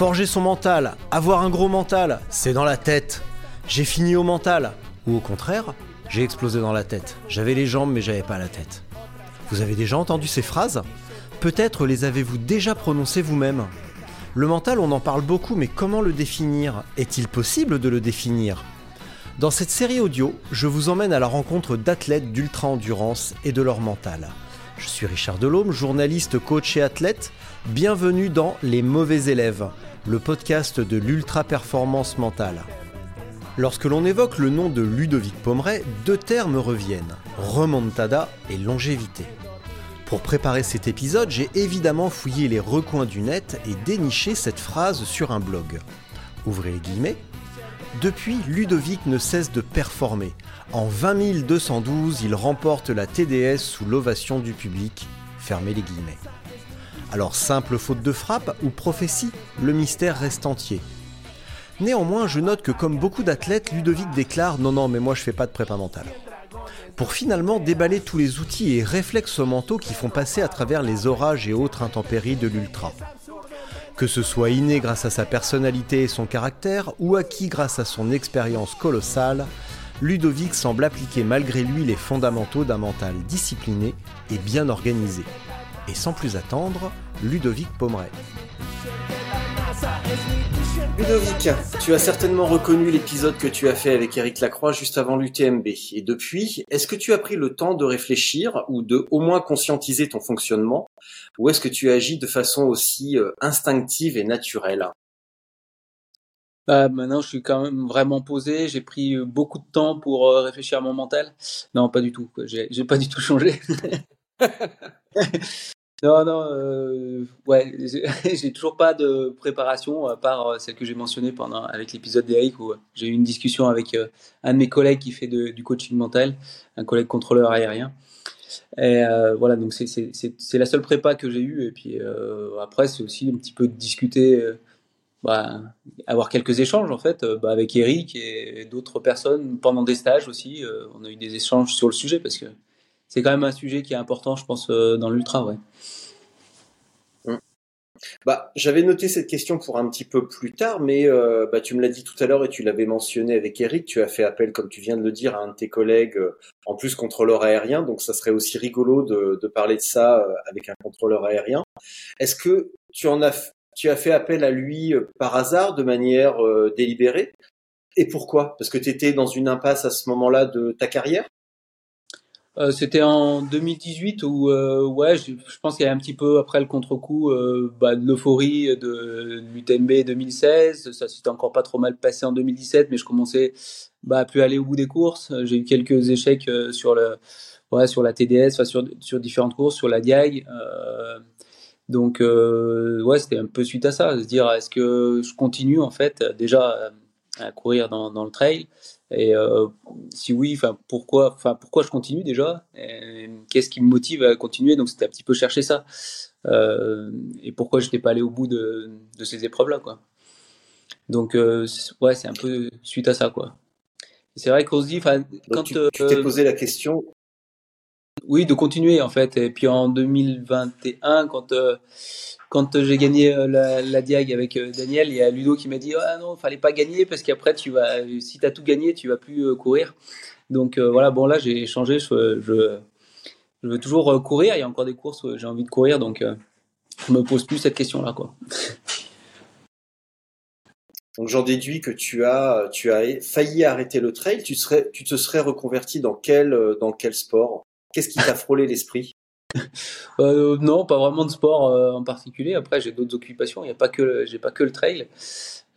Forger son mental, avoir un gros mental, c'est dans la tête. J'ai fini au mental. Ou au contraire, j'ai explosé dans la tête. J'avais les jambes mais j'avais pas la tête. Vous avez déjà entendu ces phrases? Peut-être les avez-vous déjà prononcées vous-même Le mental, on en parle beaucoup, mais comment le définir? Est-il possible de le définir? Dans cette série audio, je vous emmène à la rencontre d'athlètes d'ultra-endurance et de leur mental. Je suis Richard Delhomme, journaliste, coach et athlète. Bienvenue dans Les mauvais élèves, le podcast de l'ultra-performance mentale. Lorsque l'on évoque le nom de Ludovic Pomeray, deux termes reviennent, remontada et longévité. Pour préparer cet épisode, j'ai évidemment fouillé les recoins du net et déniché cette phrase sur un blog. Ouvrez les guillemets. Depuis, Ludovic ne cesse de performer. En 20 212, il remporte la TDS sous l'ovation du public. Fermez les guillemets. Alors simple faute de frappe ou prophétie, le mystère reste entier. Néanmoins, je note que comme beaucoup d'athlètes, Ludovic déclare non non mais moi je fais pas de prépa mentale. Pour finalement déballer tous les outils et réflexes mentaux qui font passer à travers les orages et autres intempéries de l'ultra. Que ce soit inné grâce à sa personnalité et son caractère, ou acquis grâce à son expérience colossale, Ludovic semble appliquer malgré lui les fondamentaux d'un mental discipliné et bien organisé. Et sans plus attendre, Ludovic Pomeray. Ludovic, tu as certainement reconnu l'épisode que tu as fait avec Eric Lacroix juste avant l'UTMB. Et depuis, est-ce que tu as pris le temps de réfléchir ou de au moins conscientiser ton fonctionnement? Ou est-ce que tu agis de façon aussi euh, instinctive et naturelle? Bah, maintenant, je suis quand même vraiment posé. J'ai pris euh, beaucoup de temps pour euh, réfléchir à mon mental. Non, pas du tout. j'ai pas du tout changé. non, non. euh, ouais, j'ai toujours pas de préparation à part euh, celle que j'ai mentionnée pendant avec l'épisode d'Eric où euh, j'ai eu une discussion avec un de mes collègues qui fait du coaching mental, un collègue contrôleur aérien. Et voilà, donc c'est la seule prépa que j'ai eue. Et puis après, c'est aussi un petit peu de discuter. bah, avoir quelques échanges en fait bah, avec Eric et d'autres personnes pendant des stages aussi. on a eu des échanges sur le sujet parce que c'est quand même un sujet qui est important, je pense, euh, dans l'ultra. Ouais. Bah, j'avais noté cette question pour un petit peu plus tard, mais euh, bah, tu me l'as dit tout à l'heure et tu l'avais mentionné avec Eric. Tu as fait appel, comme tu viens de le dire, à un de tes collègues, euh, en plus contrôleur aérien. Donc, ça serait aussi rigolo de, parler de ça avec un contrôleur aérien. Est-ce que tu en as, tu as fait appel à lui par hasard, de manière délibérée? Et pourquoi? Parce que tu étais dans une impasse à ce moment-là de ta carrière? Euh, C'était en 2018 où, euh, ouais, je, pense qu'il y a un petit peu après le contre-coup euh, bah, de l'euphorie de l'UTMB 2016. Ça s'était encore pas trop mal passé en 2017, mais je commençais bah, à plus aller au bout des courses. J'ai eu quelques échecs sur le, ouais, sur la TDS, sur, sur différentes courses, sur la Diag. Donc, ouais, c'était un peu suite à ça, se dire est-ce que je continue en fait déjà à courir dans le trail? Et euh, si oui, enfin pourquoi, enfin pourquoi je continue déjà? Qu'est-ce qui me motive à continuer? Donc c'était un petit peu chercher ça Euh, et pourquoi je n'étais pas allé au bout de, de ces épreuves-là, quoi. Donc euh, ouais, c'est un peu suite à ça, quoi. C'est vrai qu'on se dit, enfin quand tu tu t'es euh, posé la question. Oui, de continuer en fait. Et puis en 2021, quand euh, quand j'ai gagné euh, la, la Diag avec euh, Daniel, il y a Ludo qui m'a dit ah non, fallait pas gagner parce qu'après tu vas, si t'as tout gagné, tu vas plus euh, courir. Donc euh, voilà, bon là j'ai changé. Je, veux toujours euh, courir. Il y a encore des courses où j'ai envie de courir, donc euh, je me pose plus cette question-là quoi. Donc j'en déduis que tu as, tu as failli arrêter le trail. Tu tu te serais reconverti dans quel, dans quel sport? Qu'est-ce qui t'a frôlé l'esprit? Euh, Non, pas vraiment de sport euh, en particulier. Après, j'ai d'autres occupations. Il n'y a pas que, j'ai pas que le trail.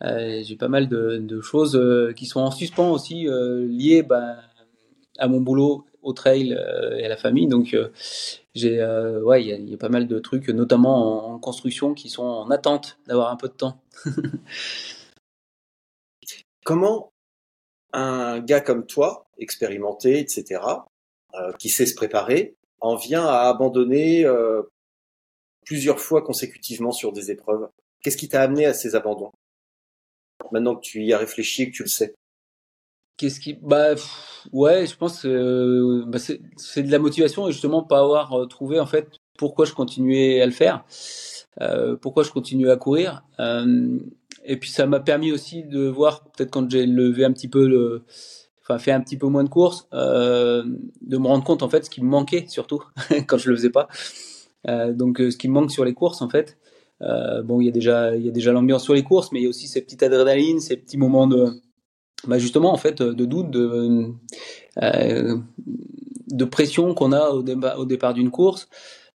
Euh, j'ai pas mal de, de choses qui sont en suspens aussi liées ben, à mon boulot, au trail et à la famille. Donc j'ai, ouais, il y, a, y, a pas mal de trucs, notamment en, en construction, qui sont en attente d'avoir un peu de temps. Comment un gars comme toi, expérimenté, etc., qui sait se préparer, en vient à abandonner euh, plusieurs fois consécutivement sur des épreuves Qu'est-ce qui t'a amené à ces abandons? Maintenant que tu y as réfléchi et que tu le sais. Qu'est-ce qui, bah, ouais, je pense, euh, bah, c'est de la motivation et justement pas avoir euh, trouvé en fait pourquoi je continuais à le faire, euh, pourquoi je continuais à courir. Euh, et puis ça m'a permis aussi de voir peut-être quand j'ai levé un petit peu le, enfin fait un petit peu moins de courses, euh, de me rendre compte en fait ce qui me manquait surtout quand je le faisais pas. Euh, donc ce qui me manque sur les courses en fait. Euh, bon, il y a déjà il y a déjà l'ambiance sur les courses, mais il y a aussi ces petites adrénaline, ces petits moments de bah justement en fait de doute, de euh, de pression qu'on a au, déba, au départ d'une course.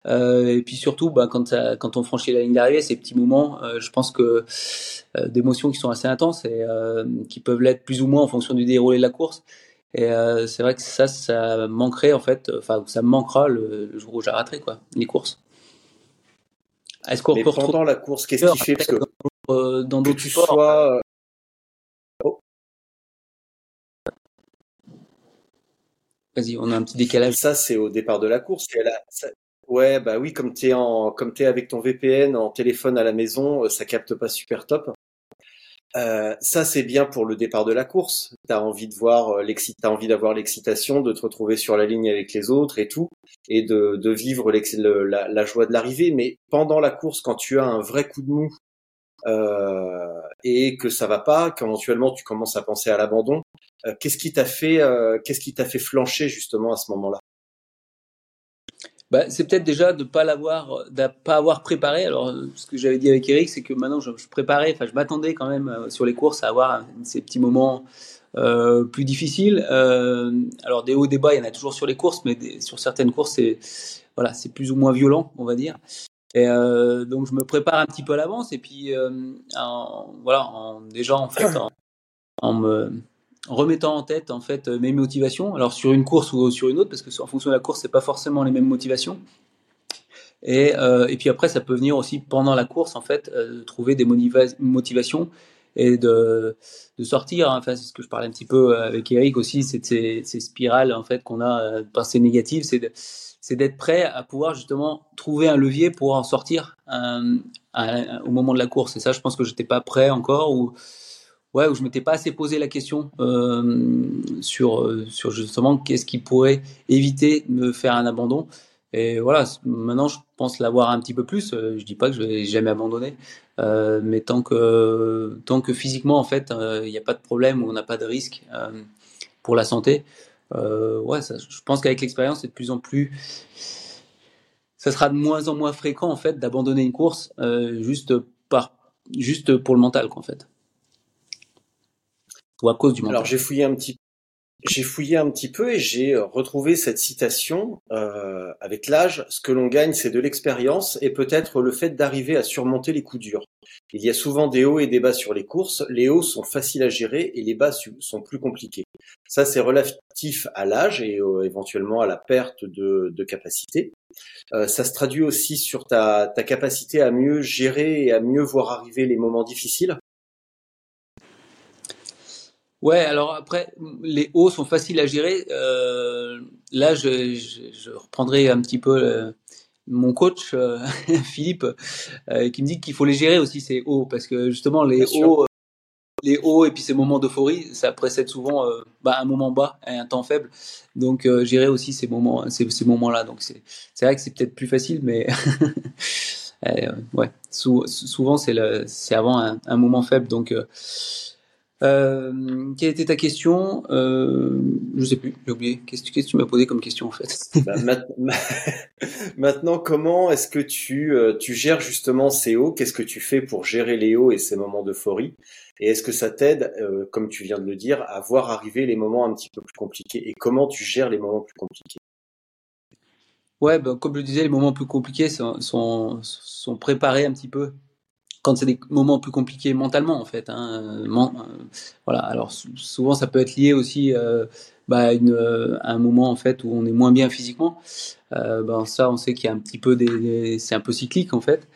Euh, et puis surtout, bah, quand, ça, quand on franchit la ligne d'arrivée, ces petits moments, euh, je pense que euh, d'émotions qui sont assez intenses et euh, qui peuvent l'être plus ou moins en fonction du déroulé de la course. Et euh, c'est vrai que ça, ça manquerait en fait, enfin, ça me manquera le, le jour où j'arrêterai quoi, les courses. Est-ce qu'on peut pendant la course, qu'est-ce qui fait parce que dans tu sports, sois oh. Vas-y, on a un petit décalage. Ça, c'est au départ de la course. Ça... Ouais, bah oui, comme t'es en, comme t'es avec ton VPN en téléphone à la maison, ça capte pas super top. Euh, ça, c'est bien pour le départ de la course. T'as envie de voir l'excit, t'as envie d'avoir l'excitation, de te retrouver sur la ligne avec les autres et tout, et de, vivre la, joie de l'arrivée. Mais pendant la course, quand tu as un vrai coup de mou euh, et que ça va pas, qu'éventuellement tu commences à penser à l'abandon, euh, qu'est-ce qui t'a fait, euh, qu'est-ce qui t'a fait flancher justement à ce moment-là? Bah, c'est peut-être déjà de pas l'avoir, de pas avoir préparé. Alors, ce que j'avais dit avec Eric, c'est que maintenant je, préparais, enfin, je m'attendais quand même euh, sur les courses à avoir ces petits moments euh, plus difficiles. Euh, alors, des hauts, des bas, il y en a toujours sur les courses, mais sur certaines courses, c'est voilà, c'est plus ou moins violent, on va dire. Et donc, je me prépare un petit peu à l'avance, et puis voilà, déjà en fait, en me remettant en tête en fait mes motivations. Alors sur une course ou sur une autre, parce que en fonction de la course, c'est pas forcément les mêmes motivations. Et, euh, et puis après, ça peut venir aussi pendant la course en fait, euh, trouver des motiva motivations et de, de sortir. Hein. Enfin, c'est ce que je parlais un petit peu avec Eric aussi, c'est ces, ces spirales en fait qu'on a euh, pensées négatives, c'est de, c'est d'être prêt à pouvoir justement trouver un levier pour en sortir euh, au moment de la course. Et ça, je pense que j'étais pas prêt encore ou ouais, où je m'étais pas assez posé la question euh, sur, euh, sur justement qu'est-ce qui pourrait éviter de me faire un abandon. Et voilà, maintenant je pense l'avoir un petit peu plus. Je dis pas que je vais jamais abandonner, euh, mais tant que tant que physiquement en fait il n'y a pas de problème ou on n'a pas de risque pour la santé, ouais, je pense qu'avec l'expérience c'est de plus en plus ça sera de moins en moins fréquent en fait d'abandonner une course euh, juste par juste pour le mental quoi, en fait ou à cause du mental. Alors j'ai fouillé un petit j'ai fouillé un petit peu et j'ai retrouvé cette citation euh, avec l'âge, ce que l'on gagne, c'est de l'expérience et peut-être le fait d'arriver à surmonter les coups durs. Il y a souvent des hauts et des bas sur les courses. Les hauts sont faciles à gérer et les bas sont plus compliqués. Ça, c'est relatif à l'âge et euh, éventuellement à la perte de, de capacité. Euh, ça se traduit aussi sur ta, ta capacité à mieux gérer et à mieux voir arriver les moments difficiles. Ouais, alors après, les hauts sont faciles à gérer. Euh, là, je, je, je, reprendrai un petit peu euh, mon coach, euh, Philippe, qui me dit qu'il faut les gérer aussi, ces hauts, parce que justement, les Bien hauts, les hauts et puis ces moments d'euphorie, ça précède souvent bah, un moment bas et un temps faible. Donc, gérer aussi ces moments, ces, ces moments-là. Donc, c'est vrai que c'est peut-être plus facile, mais ouais, sou, souvent, c'est avant un, un, moment faible. Donc, euh, quelle était ta question? Euh, Je sais plus, j'ai oublié. Qu'est-ce que tu m'as posé comme question en fait? Bah, Maintenant, comment est-ce que tu, euh, tu gères justement ces hauts Qu'est-ce que tu fais pour gérer les hauts et ces moments d'euphorie? Et est-ce que ça t'aide, euh, comme tu viens de le dire, à voir arriver les moments un petit peu plus compliqués? Et comment tu gères les moments plus compliqués? Ouais, ben, comme je le disais, les moments plus compliqués sont, sont, sont préparés un petit peu c'est des moments plus compliqués mentalement en fait. Hein, voilà. Alors souvent ça peut être lié aussi euh, bah, euh, à un moment en fait où on est moins bien physiquement. Ben ça, on sait qu'il y a un petit peu des, c'est un peu cyclique en fait.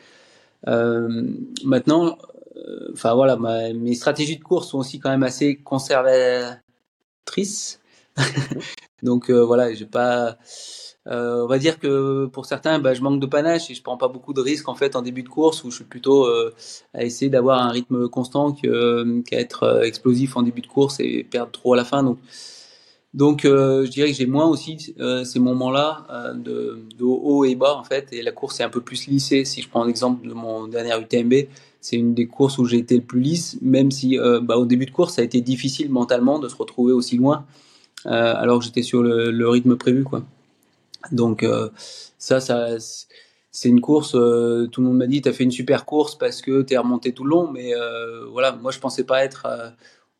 maintenant, enfin voilà, mes stratégies de course sont aussi quand même assez conservatrices. Donc voilà, j'ai pas on va dire que pour certains, bah, je manque de panache et je prends pas beaucoup de risques en fait en début de course où je suis plutôt euh, à essayer d'avoir un rythme constant euh, qu'à être explosif en début de course et perdre trop à la fin. Donc, je dirais que j'ai moins aussi ces moments-là de, haut et bas en fait et la course est un peu plus lissée. Si je prends l'exemple de mon dernier UTMB, c'est une des courses où j'ai été le plus lisse, même si bah, au début de course ça a été difficile mentalement de se retrouver aussi loin alors que j'étais sur le, rythme prévu. Donc euh, ça, ça c'est une course. Euh, tout le monde m'a dit, t'as fait une super course parce que t'es remonté tout le long. Mais euh, voilà, moi je pensais pas être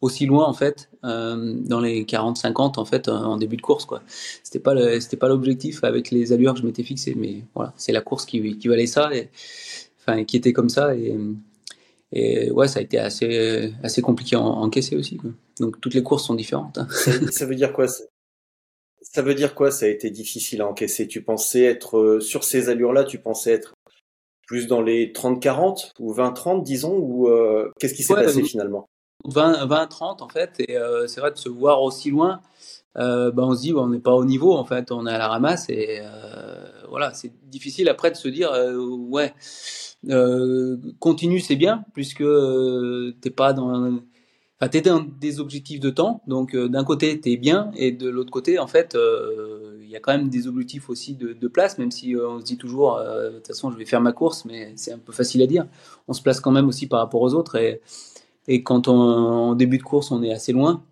aussi loin en fait dans les 40-50 en fait en début de course quoi. C'était pas c'était pas l'objectif avec les allures que je m'étais fixé. Mais voilà, c'est la course qui, qui valait ça et enfin qui était comme ça et et ouais, ça a été assez, assez compliqué à encaisser aussi. Quoi. Donc toutes les courses sont différentes. Hein. ça, veut dire quoi ça veut dire quoi Ça a été difficile à encaisser? Tu pensais être euh, sur ces allures-là, tu pensais être plus dans les 30-40 ou 20-30, disons, ou euh, qu'est-ce qui s'est passé finalement? 20-30 en fait, et euh, c'est vrai de se voir aussi loin. ben on se dit on n'est pas au niveau en fait, on est à la ramasse et voilà, c'est difficile après de se dire ouais, continue c'est bien puisque t'es pas dans Enfin, tu dans des objectifs de temps, donc euh, d'un côté tu es bien, et de l'autre côté, en fait, euh, il y a quand même des objectifs aussi de, place, même si euh, on se dit toujours, de toute façon, je vais faire ma course, mais c'est un peu facile à dire. On se place quand même aussi par rapport aux autres, et, et quand on, en début de course, on est assez loin,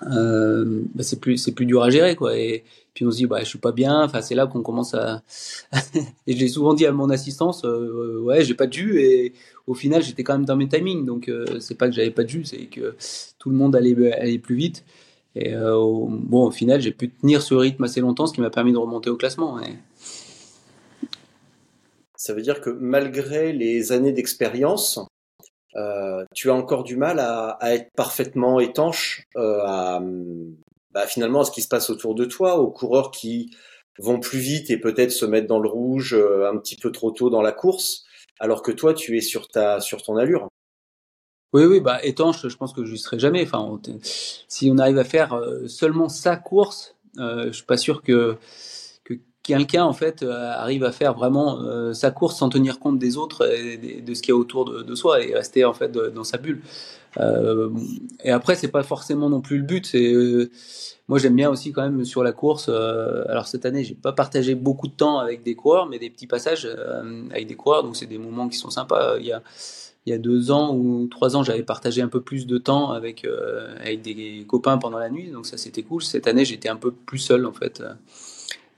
bah, c'est plus c'est plus dur à gérer, quoi. Et puis on se dit, bah, je suis pas bien. Enfin, c'est là qu'on commence à. et j'ai souvent dit à mon assistance, ouais, j'ai pas jus, et au final, j'étais quand même dans mes timings. Donc, euh, c'est pas que j'avais pas de jus, c'est que tout le monde allait, allait plus vite. Et euh, bon, au final, j'ai pu tenir ce rythme assez longtemps, ce qui m'a permis de remonter au classement. Ça veut dire que malgré les années d'expérience, euh, tu as encore du mal à, à être parfaitement étanche à, bah, finalement à ce qui se passe autour de toi, aux coureurs qui vont plus vite et peut-être se mettre dans le rouge un petit peu trop tôt dans la course alors que toi, tu es sur ta, sur ton allure. Oui, oui, bah étanche, je pense que je ne serai jamais. Enfin, si on arrive à faire euh, seulement sa course, euh, je suis pas sûr que quelqu'un en fait euh, arrive à faire vraiment euh, sa course sans tenir compte des autres et de, ce qu'il y a autour de, soi et rester en fait dans sa bulle. Euh, et après, c'est pas forcément non plus le but. Moi j'aime bien aussi quand même sur la course. Alors cette année, j'ai pas partagé beaucoup de temps avec des coureurs, mais des petits passages avec des coureurs. Donc c'est des moments qui sont sympas. Il y a il y a deux ans ou trois ans, j'avais partagé un peu plus de temps avec avec des copains pendant la nuit. Donc ça c'était cool. Cette année, j'étais un peu plus seul en fait.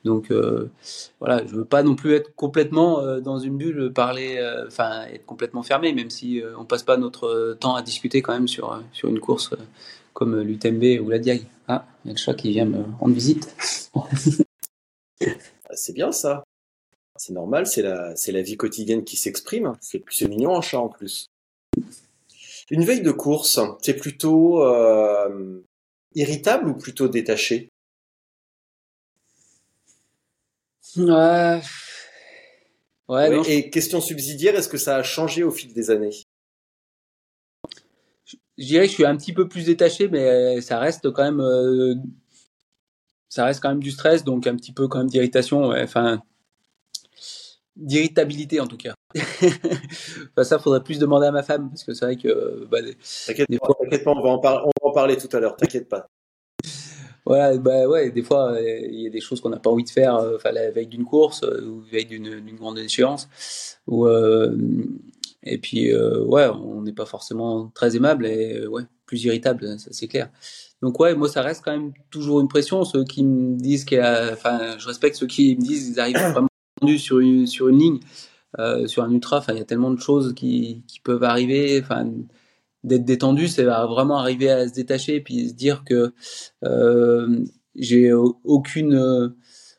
Donc euh, voilà, je veux pas non plus être complètement euh, dans une bulle, parler, euh, enfin être complètement fermé, même si on passe pas notre temps à discuter quand même sur sur une course comme l'UTMB ou la Diag. Ah, il y a le chat qui vient me rendre visite. C'est bien ça. C'est normal, c'est la c'est la vie quotidienne qui s'exprime. C'est c'est mignon un chat en plus. Une veille de course, c'est plutôt irritable ou plutôt détaché? Ouais. Ouais, Et question subsidiaire, est-ce que ça a changé au fil des années? Je, dirais que je suis un petit peu plus détaché, mais ça reste quand même, euh, ça reste quand même du stress, donc un petit peu quand même d'irritation. Enfin, d'irritabilité en tout cas. enfin, ça, faudrait plus demander à ma femme parce que c'est vrai que. Bah, t'inquiète pas, on va, en on va en parler tout à l'heure. T'inquiète pas voilà, bah ouais, des fois, euh, il y a des choses qu'on n'a pas envie de faire, euh, enfin, la veille d'une course euh, ou la veille d'une grande échéance. Ou, et puis, ouais, on n'est pas forcément très aimable et ouais, plus irritable, ça c'est clair. Donc ouais, moi ça reste quand même toujours une pression. Ceux qui me disent qu'il enfin, je respecte ceux qui me disent qu'ils arrivent vraiment sur une sur une ligne, sur un ultra. Enfin, il y a tellement de choses qui, qui peuvent arriver. Enfin, d'être détendu, c'est vraiment arriver à se détacher et puis se dire que euh, j'ai aucune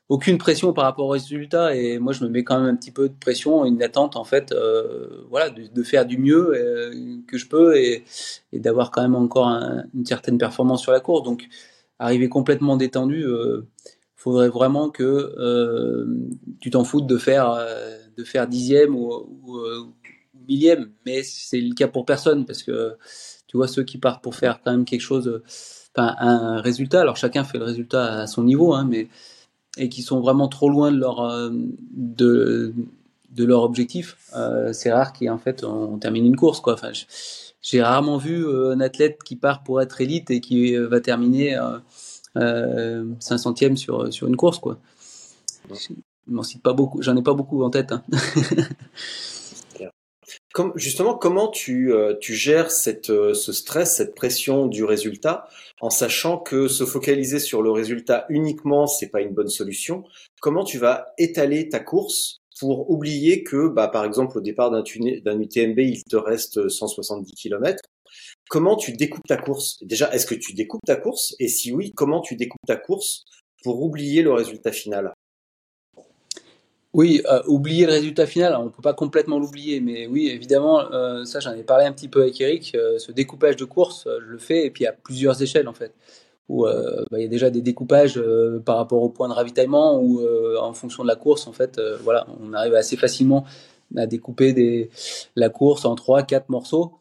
aucune pression par rapport au résultat et moi je me mets quand même un petit peu de pression, une attente en fait, euh, voilà, de, faire du mieux euh, que je peux et, d'avoir quand même encore une certaine performance sur la course. Donc arriver complètement détendu, euh, faudrait vraiment que euh, tu t'en foutes de faire euh, de faire dixième ou, millième, mais c'est le cas pour personne parce que tu vois ceux qui partent pour faire quand même quelque chose, enfin un résultat. Alors chacun fait le résultat à son niveau, hein, mais et qui sont vraiment trop loin de leur, euh, de, de leur objectif, euh, c'est rare qu'en fait on, termine une course. Quoi. Enfin, j'ai rarement vu euh, un athlète qui part pour être élite et qui va terminer euh, 500e sur, sur une course. Quoi. Je m'en cite pas beaucoup, j'en ai pas beaucoup en tête. Hein. Justement, comment tu, euh, gères euh, ce stress, cette pression du résultat, en sachant que se focaliser sur le résultat uniquement, c'est pas une bonne solution? Comment tu vas étaler ta course pour oublier que, bah, par exemple, au départ d'un UTMB, il te reste 170 km. Comment tu découpes ta course? Déjà, est-ce que tu découpes ta course? Et si oui, comment tu découpes ta course pour oublier le résultat final? Oui, euh, oublier le résultat final, on ne peut pas complètement l'oublier, mais oui, évidemment, euh, ça j'en ai parlé un petit peu avec Eric, euh, ce découpage de course, je le fais, et puis à plusieurs échelles en fait, où bah, il y a déjà des découpages par rapport au point de ravitaillement, ou en fonction de la course, en fait, voilà, on arrive assez facilement à découper des, la course en trois, quatre morceaux,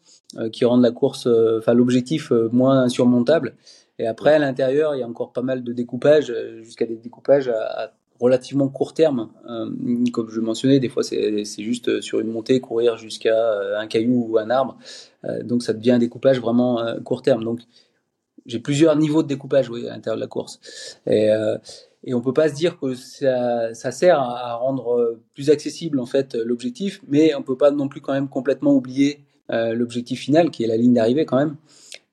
qui rendent la course, enfin l'objectif moins insurmontable. Et après, à l'intérieur, il y a encore pas mal de découpages, jusqu'à des découpages à relativement court terme. Euh, comme je mentionnais, des fois c'est juste euh, sur une montée courir jusqu'à euh, un caillou ou un arbre. donc ça devient un découpage vraiment court terme. Donc j'ai plusieurs niveaux de découpage oui, à l'intérieur de la course. Et, on peut pas se dire que ça, ça sert à rendre plus accessible en fait l'objectif, mais on peut pas non plus quand même complètement oublier l'objectif final qui est la ligne d'arrivée quand même.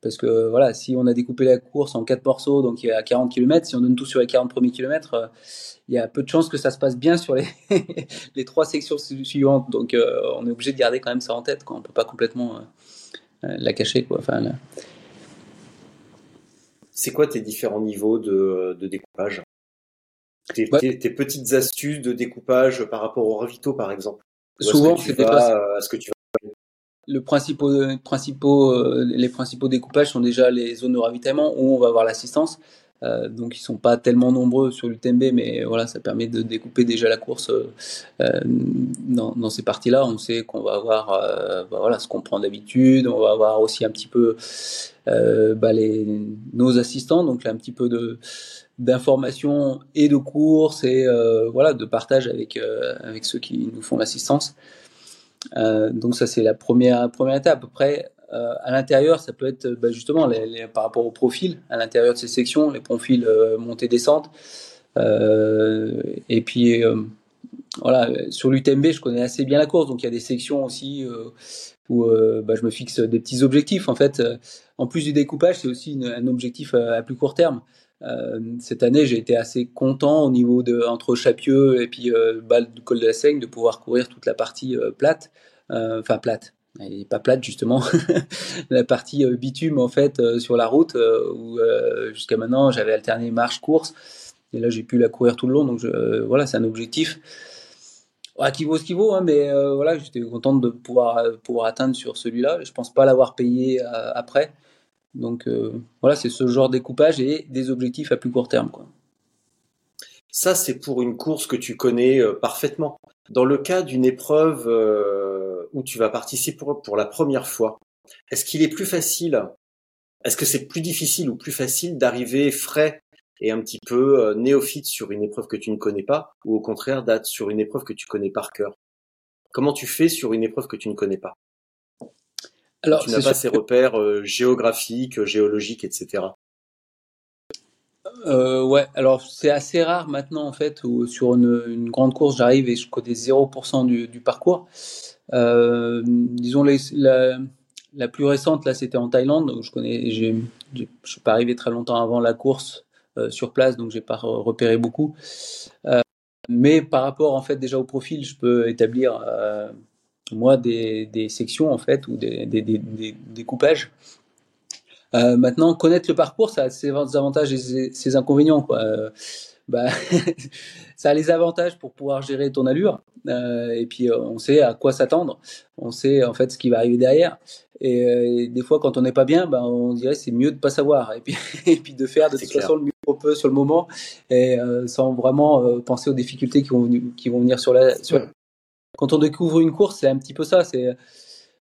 Parce que voilà, si on a découpé la course en quatre morceaux, donc il y a 40 km, si on donne tout sur les 40 premiers kilomètres, il y a peu de chances que ça se passe bien sur les, les trois sections suivantes. Donc, euh, on est obligé de garder quand même ça en tête. Quoi. On ne peut pas complètement euh, euh, la cacher. Quoi. Enfin, C'est quoi tes différents niveaux de, de découpage? Tes, tes, petites astuces de découpage par rapport au ravito, par exemple? Souvent, c'est ce que tu principaux, les principaux découpages sont déjà les zones de ravitaillement où on va avoir l'assistance. Euh, donc ils sont pas tellement nombreux sur l'UTMB, mais voilà, ça permet de découper déjà la course euh, dans, ces parties-là. On sait qu'on va avoir euh, bah, voilà, ce qu'on prend d'habitude, on va avoir aussi un petit peu bah, nos assistants, donc un petit peu d'informations et de courses et voilà de partage avec avec ceux qui nous font l'assistance. Donc ça c'est la première première étape. Après euh, à l'intérieur, ça peut être bah, justement par rapport au profil, à l'intérieur de ces sections, les profils euh, montée-descente. Euh, et puis, voilà, sur l'UTMB, je connais assez bien la course, donc il y a des sections aussi où bah, je me fixe des petits objectifs. En fait, en plus du découpage, c'est aussi un objectif à, plus court terme. Cette année, j'ai été assez content au niveau de entre Chapieux et puis euh, du col de la Seigne de pouvoir courir toute la partie plate, enfin plate, elle pas plate justement. La partie euh, bitume en fait euh, sur la route euh, où jusqu'à maintenant j'avais alterné marche course. Et là j'ai pu la courir tout le long. Donc voilà c'est un objectif. Qui vaut ce qui vaut hein, mais voilà j'étais contente de pouvoir pouvoir atteindre sur celui-là. Je pense pas l'avoir payé après donc voilà c'est ce genre de découpage et des objectifs à plus court terme quoi. Ça c'est pour une course que tu connais parfaitement. Dans le cas d'une épreuve où tu vas participer pour, pour la première fois, est-ce qu'il est plus facile, est-ce que c'est plus difficile ou plus facile d'arriver frais et un petit peu euh, néophyte sur une épreuve que tu ne connais pas, ou au contraire d'être sur une épreuve que tu connais par cœur? Comment tu fais sur une épreuve que tu ne connais pas? Alors, Tu n'as pas ces repères euh, géographiques, géologiques, etc. Euh, ouais, alors c'est assez rare maintenant en fait où sur une, grande course j'arrive et je connais 0% du, du parcours. Euh, disons les, la, la, plus récente là, c'était en Thaïlande. Où je connais, je suis pas arrivé très longtemps avant la course euh, sur place, donc j'ai pas repéré beaucoup. Euh, mais par rapport en fait déjà au profil, je peux établir moi des, des sections en fait ou des, des. Euh, maintenant, connaître le parcours, ça a ses avantages et ses, ses inconvénients. Quoi. Euh, bah, ça a les avantages pour pouvoir gérer ton allure. Euh, et puis, on sait à quoi s'attendre. On sait en fait ce qui va arriver derrière. Et, et des fois, quand on n'est pas bien, bah, on dirait c'est mieux de pas savoir. Et puis, et puis de faire de toute clair. façon le mieux qu'on peut sur le moment et sans vraiment penser aux difficultés qui vont, qui vont venir sur la. Sur... Quand on découvre une course, c'est un petit peu ça. C'est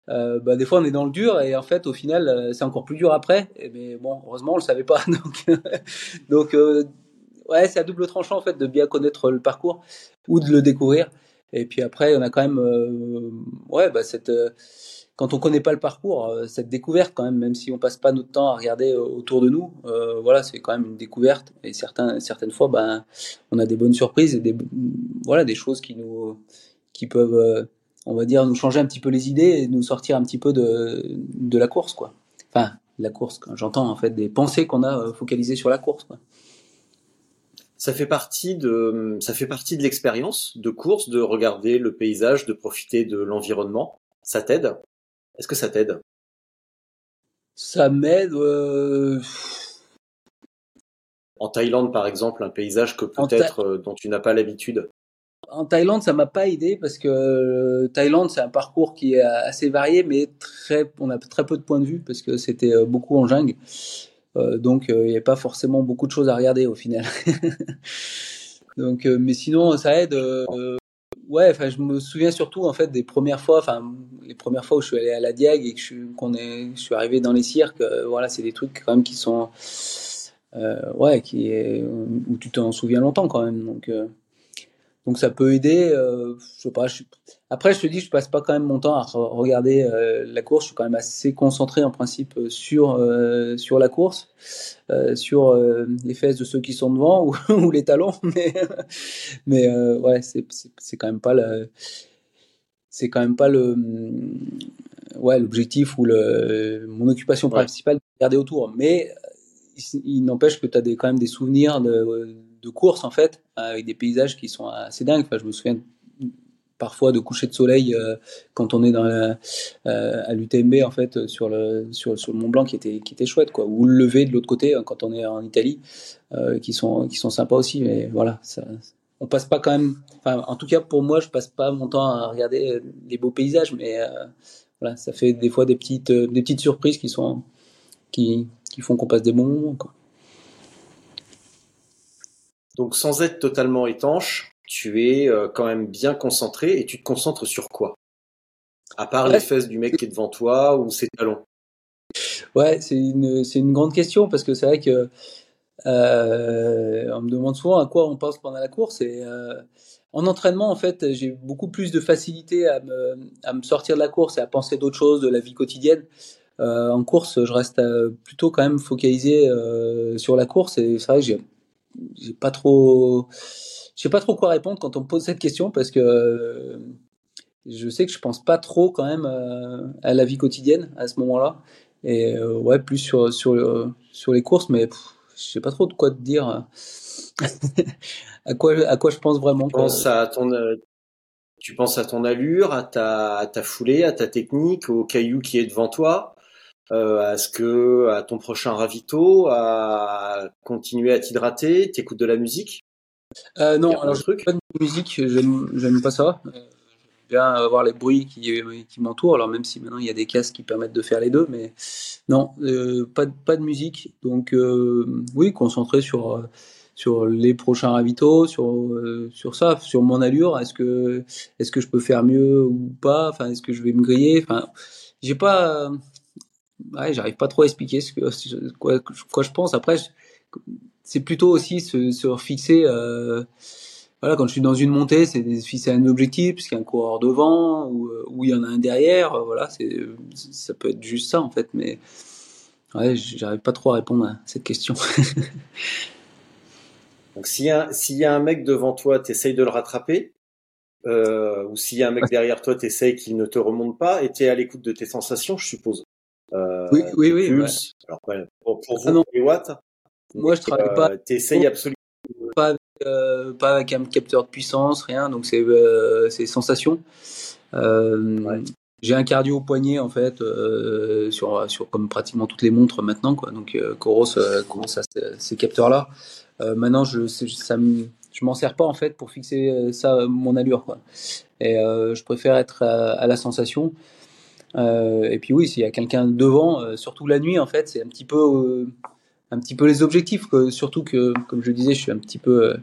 euh, bah, des fois on est dans le dur et en fait au final euh, c'est encore plus dur après. Mais bon, heureusement on le savait pas. Donc, euh, ouais, c'est à double tranchant en fait de bien connaître le parcours ou de le découvrir. Et puis après on a quand même ouais bah, cette quand on connaît pas le parcours, cette découverte quand même, même si on passe pas notre temps à regarder autour de nous, voilà, c'est quand même une découverte. Et certains, certaines fois, ben, on a des bonnes surprises et voilà, des choses qui nous, qui peuvent, euh, on va dire, nous changer un petit peu les idées et nous sortir un petit peu de, de la course, quoi. Enfin, la course, j'entends en fait des pensées qu'on a euh, focalisées sur la course, quoi. Ça fait partie de, ça fait partie de l'expérience de course, de regarder le paysage, de profiter de l'environnement. Ça t'aide? Est-ce que ça t'aide? Ça m'aide. euh, En Thaïlande, par exemple, un paysage que peut-être dont tu n'as pas l'habitude. En Thaïlande, ça m'a pas aidé parce que euh, Thaïlande, c'est un parcours qui est assez varié, mais très, on a très peu de points de vue parce que c'était euh, beaucoup en jungle. Euh, donc, euh, il n'y avait pas forcément beaucoup de choses à regarder au final. donc, euh, mais sinon, ça aide. euh, euh, ouais, enfin, je me souviens surtout en fait des premières fois, enfin, les premières fois où je suis allé à la Diag et que je, suis- arrivé dans les cirques. euh, voilà, c'est des trucs quand même qui sont, euh, ouais, qui est, où tu t'en souviens longtemps quand même. Donc, euh, donc ça peut aider. Euh, je sais pas. Je, après, je te dis, je passe pas quand même mon temps à re- regarder euh, la course. Je suis quand même assez concentré en principe euh, sur euh, sur la course, sur les fesses de ceux qui sont devant ou, ou les talons. Mais mais ouais, c'est c'est quand même pas le c'est quand même pas le ouais l'objectif ou le mon occupation Ouais. principale de regarder autour. Mais il, il n'empêche que tu as des, quand même des souvenirs de, de course en fait avec des paysages qui sont assez dingues. Enfin, je me souviens parfois de coucher de soleil euh, quand on est dans euh, à l'UTMB en fait sur le sur, le Mont Blanc qui était qui était chouette quoi ou le lever de l'autre côté hein, quand on est en Italie euh, qui sont qui sont sympas aussi mais voilà ça on passe pas quand même enfin en tout cas pour moi je passe pas mon temps à regarder euh, les beaux paysages mais euh, voilà ça fait des fois des petites euh, des petites surprises qui sont qui qui font qu'on passe des bons moments. Donc, sans être totalement étanche, tu es euh, quand même bien concentré et tu te concentres sur quoi? À part Ouais. les fesses du mec qui est devant toi ou ses talons? Ouais, c'est une, c'est une grande question parce que c'est vrai que euh, on me demande souvent à quoi on pense pendant la course et euh, en entraînement en fait j'ai beaucoup plus de facilité à me, à me sortir de la course et à penser d'autres choses de la vie quotidienne. Euh, en course, je reste euh, plutôt quand même focalisé euh, sur la course et c'est vrai que j'ai j'ai pas trop je sais pas trop quoi répondre quand on me pose cette question parce que euh, je sais que je pense pas trop quand même euh, à la vie quotidienne à ce moment-là et euh, ouais plus sur sur le- sur les courses mais pff, je sais pas trop de quoi te dire euh, à quoi à quoi je pense vraiment Tu quoi. penses à ton, euh, tu penses à ton allure, à ta, à ta foulée, à ta technique, au caillou qui est devant toi, euh, à ce que, à ton prochain ravito, à continuer à t'hydrater, t'écoutes de la musique? Euh, non alors je trucs? pas de musique j'aime j'aime pas ça Euh, j'aime bien avoir les bruits qui qui m'entourent alors même si maintenant il y a des casques qui permettent de faire les deux mais non euh, pas pas de musique donc euh, oui concentré sur euh, sur les prochains ravitaux, sur euh, sur ça, sur mon allure. Est-ce que est-ce que je peux faire mieux ou pas? Enfin, est-ce que je vais me griller? Enfin, j'ai pas, euh, ouais, j'arrive pas trop à expliquer ce que quoi, quoi je pense. Après, c'est plutôt aussi se, se fixer. Euh, voilà, quand je suis dans une montée, c'est de se fixer un objectif, parce qu'il y a un coureur devant ou euh, ou il y en a un derrière. euh, Voilà, c'est ça peut être juste ça en fait, mais ouais, j'arrive pas trop à répondre à cette question. Donc s'il y a, s'il y a un mec devant toi, t'essayes de le rattraper, euh, ou s'il y a un mec derrière toi, t'essayes qu'il ne te remonte pas, et t'es à l'écoute de tes sensations, je suppose. Euh, Oui, oui, tes oui, pulses. Alors, ouais, pour, pour vous, Ah non. les watts, Moi, je travaille pas euh, t'essayes absolument. pas avec, euh, pas avec un capteur de puissance, rien. Donc c'est euh, sensation. J'ai un cardio au poignet en fait sur, sur comme pratiquement toutes les montres maintenant quoi. Donc Coros commence à ces capteurs là. maintenant je ça je m'en sers pas en fait pour fixer ça mon allure quoi. Et je préfère être à la sensation. Euh, et puis oui, s'il y a quelqu'un devant, euh, surtout la nuit, en fait, c'est un petit peu, euh, un petit peu les objectifs. Surtout que, comme je disais, je suis un petit peu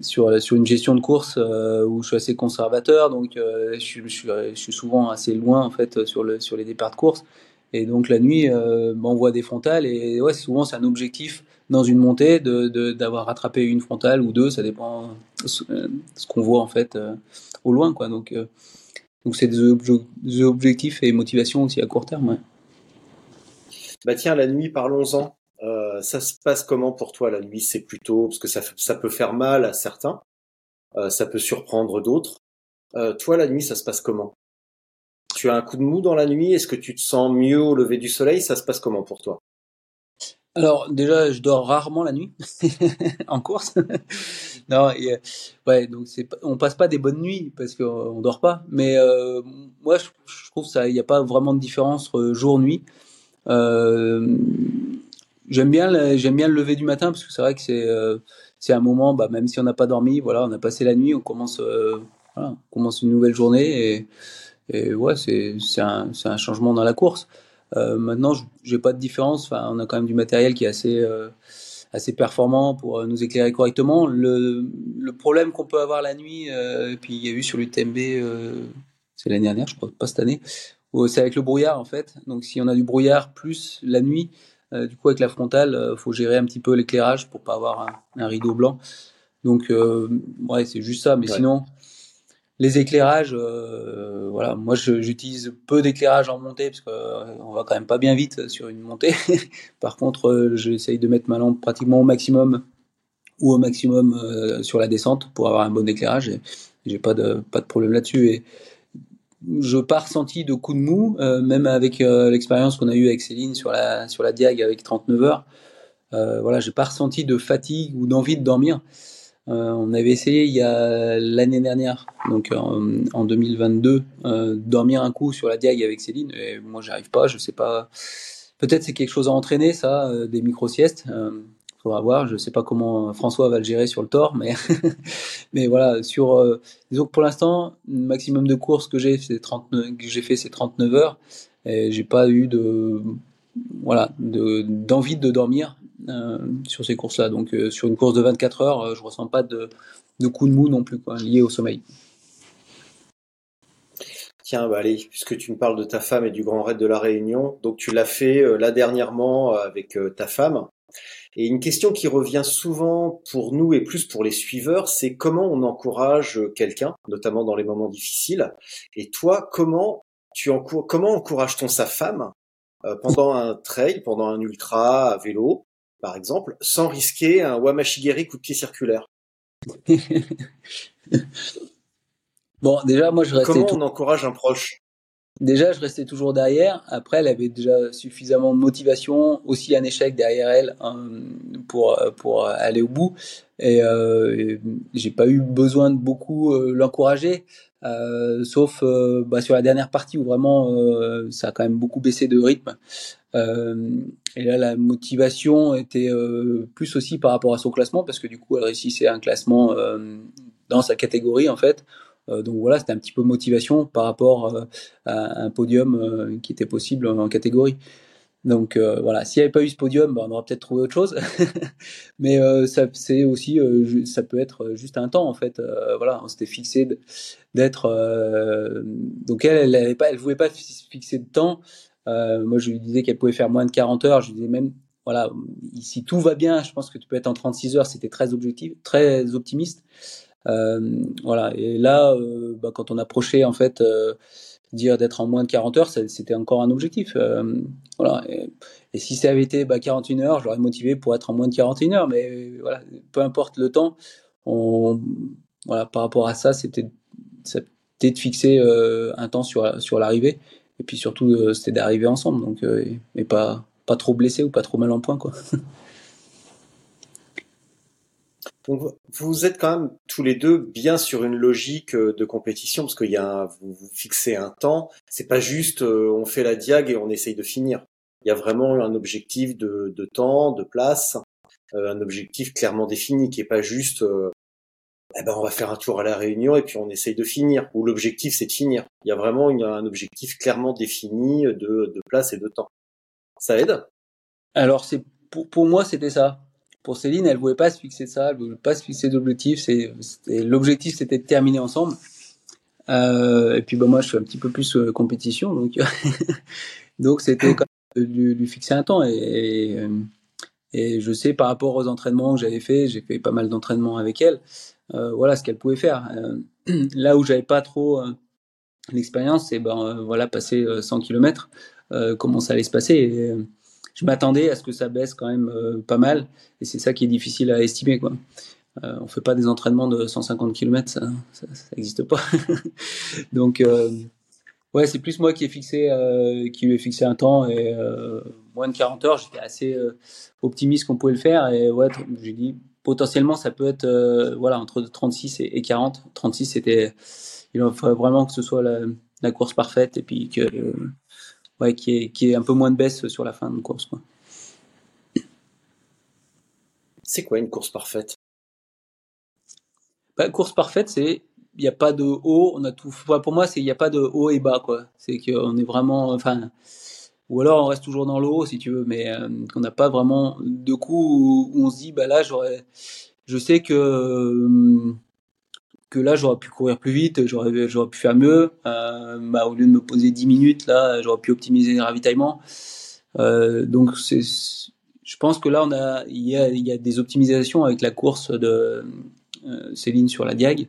sur, sur une gestion de course où je suis assez conservateur, donc je, je, je, suis, souvent assez loin en fait sur, le, sur les départs de course. Et donc la nuit, m'envoie des frontales et ouais, souvent c'est un objectif dans une montée de d'avoir rattrapé une frontale ou deux, ça dépend ce, ce qu'on voit en fait au loin, quoi. Donc donc c'est des, objectifs et motivations aussi à court terme. Bah tiens, la nuit, parlons-en. Euh, ça se passe comment pour toi la nuit? C'est plutôt parce que ça, ça peut faire mal à certains, euh, ça peut surprendre d'autres. Euh, toi, la nuit, ça se passe comment? Tu as un coup de mou dans la nuit? Est-ce que tu te sens mieux au lever du soleil? Ça se passe comment pour toi? Alors déjà, je dors rarement la nuit en course. non, ouais, donc on passe pas des bonnes nuits parce qu'on dort pas. Mais euh, moi, je, trouve ça, il n'y a pas vraiment de différence euh, jour-nuit. Euh, j'aime bien, j'aime bien le lever du matin parce que c'est vrai que c'est, c'est un moment, bah, même si on n'a pas dormi, voilà, on a passé la nuit, on commence, commence une nouvelle journée et, et ouais, c'est, c'est un, c'est un changement dans la course. Euh, maintenant, j'ai pas de différence. Enfin, on a quand même du matériel qui est assez euh, assez performant pour euh, nous éclairer correctement. Le, le problème qu'on peut avoir la nuit, et puis il y a eu sur l'UTMB, c'est l'année dernière, je crois, pas cette année, c'est avec le brouillard en fait. Donc si on a du brouillard plus la nuit, du coup avec la frontale, faut gérer un petit peu l'éclairage pour pas avoir un, rideau blanc. Donc ouais, c'est juste ça. Mais sinon, les éclairages, euh, voilà, moi j'utilise peu d'éclairage en montée parce qu'on euh, va quand même pas bien vite sur une montée. Par contre, euh, j'essaye de mettre ma lampe pratiquement au maximum ou au maximum sur la descente pour avoir un bon éclairage. J'ai pas de pas de problème là-dessus. Et je pas ressenti de coup de mou, même avec l'expérience qu'on a eue avec Céline sur la sur la Diag avec 39 heures. voilà, j'ai pas ressenti de fatigue ou d'envie de dormir. Euh, on avait essayé il y a l'année dernière, donc en, 2022, euh, dormir un coup sur la diag avec Céline. Et moi, j'arrive pas, je sais pas. Peut-être c'est quelque chose à entraîner, ça, euh, des micro-siestes. faudra voir. Je sais pas comment François va le gérer sur le tort, mais mais voilà. Sur disons que pour l'instant, le maximum de courses que j'ai, c'est 39, que j'ai fait, c'est 39 heures. Et j'ai pas eu de voilà d'envie de dormir euh, sur ces courses-là. Donc euh, sur une course de 24 heures, euh, je ressens pas de, de coup de mou non plus lié au sommeil. Tiens, bah allez, puisque tu me parles de ta femme et du Grand Raid de la Réunion, donc tu l'as fait là dernièrement avec ta femme. Et une question qui revient souvent pour nous et plus pour les suiveurs, c'est comment on encourage quelqu'un, notamment dans les moments difficiles. Et toi, comment tu encourages, comment encourage-t-on sa femme pendant un trail, pendant un ultra à vélo, par exemple, sans risquer un Wamashigeri coup de pied circulaire Bon, déjà, moi, je restais. Comment on encourage un proche? Déjà, je restais toujours derrière. Après, elle avait déjà suffisamment de motivation, aussi un échec derrière elle hein, pour pour aller au bout. Et, euh, j'ai pas eu besoin de beaucoup euh, l'encourager, euh, sauf bah, sur la dernière partie où vraiment ça a quand même beaucoup baissé de rythme. Et là, la motivation était plus aussi par rapport à son classement, parce que du coup, elle réussissait un classement dans sa catégorie, en fait. Donc voilà, c'était un petit peu motivation par rapport à un podium qui était possible en catégorie. Donc voilà, s'il n'y avait pas eu ce podium, bah, on aurait peut-être trouvé autre chose. Mais ça, c'est aussi, ça peut être juste un temps en fait. voilà, on s'était fixé d'être. donc elle, elle, pas, elle voulait pas fixer de temps. Euh, moi, je lui disais qu'elle pouvait faire moins de 40 heures. Je lui disais même, voilà, si tout va bien, je pense que tu peux être en 36 heures. C'était très objectif, très optimiste. Euh, voilà. Et là, euh, bah, quand on approchait, en fait, euh, dire d'être en moins de 40 heures, c'était encore un objectif. Voilà. Et, si ça avait été bah, 41 heures, j'aurais motivé pour être en moins de 41 heures. Mais voilà, peu importe le temps, on, voilà, par rapport à ça, c'était de fixer un temps sur, sur l'arrivée et puis surtout, c'était d'arriver ensemble, donc, euh, et, pas, pas trop blessé ou pas trop mal en point. Quoi. Vous êtes quand même tous les deux bien sur une logique euh, de compétition parce qu'il y a un, vous, fixez un temps. C'est pas juste euh, on fait la diag et on essaye de finir. Il y a vraiment un objectif de, de temps, de place, euh, un objectif clairement défini qui est pas juste eh ben on va faire un tour à la réunion et puis on essaye de finir. Ou l'objectif c'est de finir. Il y a vraiment une, un objectif clairement défini de, de place et de temps. Ça aide? Alors c'est pour, pour moi c'était ça pour Céline, elle voulait pas se fixer ça, elle voulait pas se fixer d'objectif. L'objectif, c'était de terminer ensemble. Euh, et puis bah moi, je suis un petit peu plus euh, compétition, donc donc c'était de lui, fixer un temps. Et, et, je sais par rapport aux entraînements que j'avais fait, j'ai fait pas mal d'entraînements avec elle. Euh, voilà ce qu'elle pouvait faire. Euh, là où j'avais pas trop euh, l'expérience, c'est ben voilà passer 100 km, comment ça allait se passer. Je m'attendais à ce que ça baisse quand même euh, pas mal, et c'est ça qui est difficile à estimer. Euh, on fait pas des entraînements de 150 km, ça n'existe pas. Donc, euh, ouais, c'est plus moi qui ai fixé, lui ai fixé un temps, et moins de 40 heures, j'étais assez optimiste qu'on pouvait le faire, et ouais, j'ai dit potentiellement ça peut être voilà entre 36 et, 40. 36 c'était, il faudrait vraiment que ce soit la, la course parfaite, et puis que ouais, qui est, qui est un peu moins de baisse sur la fin de course. Quoi. C'est quoi une course parfaite? Bah, Course parfaite, c'est il n'y a pas de haut, on a tout. Pour moi, c'est il n'y a pas de haut et bas, quoi. C'est qu'on est vraiment, enfin, ou alors on reste toujours dans le haut, si tu veux, mais euh, qu'on n'a pas vraiment de coup où, on se dit, bah là, j'aurais, je sais que euh, que là j'aurais pu courir plus vite, j'aurais pu faire mieux. Euh, bah, au lieu de me poser 10 minutes, là j'aurais pu optimiser les ravitaillements. Euh, donc je pense que là il y a, des optimisations avec la course de euh, Céline sur la Diag.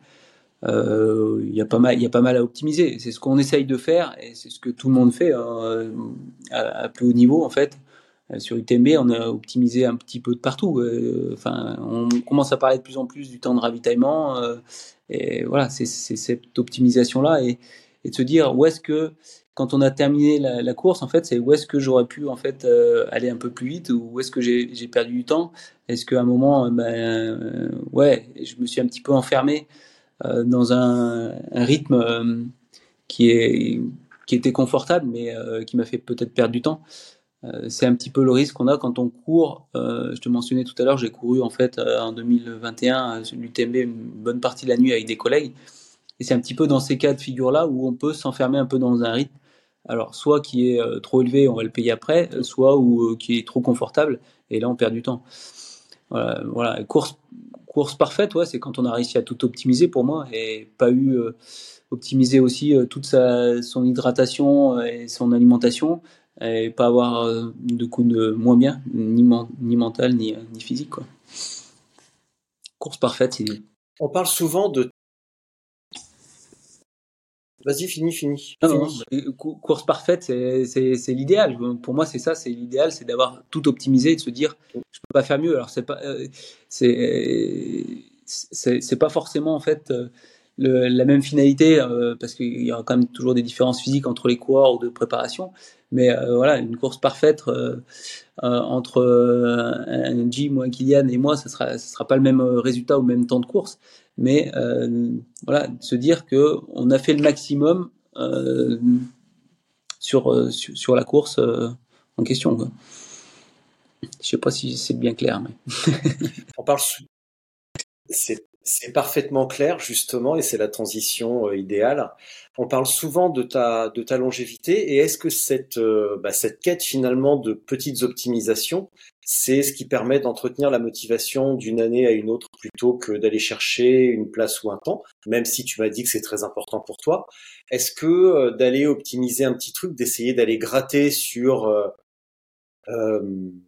Euh, il y a pas mal à optimiser. C'est ce qu'on essaye de faire et c'est ce que tout le monde fait à, plus haut niveau en fait. Euh, sur UTMB, on a optimisé un petit peu de partout. Euh, enfin, on commence à parler de plus en plus du temps de ravitaillement. Euh, et voilà, c'est cette optimisation-là et, de se dire où est-ce que, quand on a terminé la, la course, en fait, c'est où est-ce que j'aurais pu en fait aller un peu plus vite ou où est-ce que j'ai perdu du temps? Est-ce qu'à un moment, ben, ouais, je me suis un petit peu enfermé dans un, un rythme qui est qui était confortable, mais qui m'a fait peut-être perdre du temps. Euh, c'est un petit peu le risque qu'on a quand on court. Euh, je te mentionnais tout à l'heure, j'ai couru en fait euh, en 2021 l'UTMB une bonne partie de la nuit avec des collègues. Et c'est un petit peu dans ces cas de figure-là où on peut s'enfermer un peu dans un rythme. Alors, soit qui est trop élevé, on va le payer après, soit ou qui est trop confortable, et là on perd du temps. Voilà. Course, parfaite, c'est quand on a réussi à tout optimiser pour moi et pas eu optimiser aussi toute son hydratation et son alimentation, et pas avoir euh, de coup de moins bien, ni, ni mental, ni, ni physique. Quoi. Course parfaite, c'est. On parle souvent de. Vas-y, fini, fini. course parfaite, c'est l'idéal. Pour moi, c'est ça, c'est l'idéal, c'est d'avoir tout optimisé et de se dire, je peux pas faire mieux. Alors, c'est pas, euh, c'est pas forcément en fait euh, le, la même finalité parce qu'il y a quand même toujours des différences physiques entre les coureurs ou de préparation. Mais euh, voilà, une course parfaite euh, euh, entre un Jim ou un Kylian et moi, ce sera, ce sera pas le même résultat ou même temps de course. Mais voilà, se dire que on a fait le maximum sur, sur, sur la course en question. Quoi. Je sais pas si c'est bien clair. Mais... on parle. C'est c'est parfaitement clair, justement, et c'est la transition euh, idéale. On parle souvent de ta, de ta longévité, et est-ce que cette, euh, bah, cette quête finalement de petites optimisations, c'est ce qui permet d'entretenir la motivation d'une année à une autre plutôt que d'aller chercher une place ou un temps, même si tu m'as dit que c'est très important pour toi? Est-ce que euh, d'aller optimiser un petit truc, d'essayer d'aller gratter sur euh,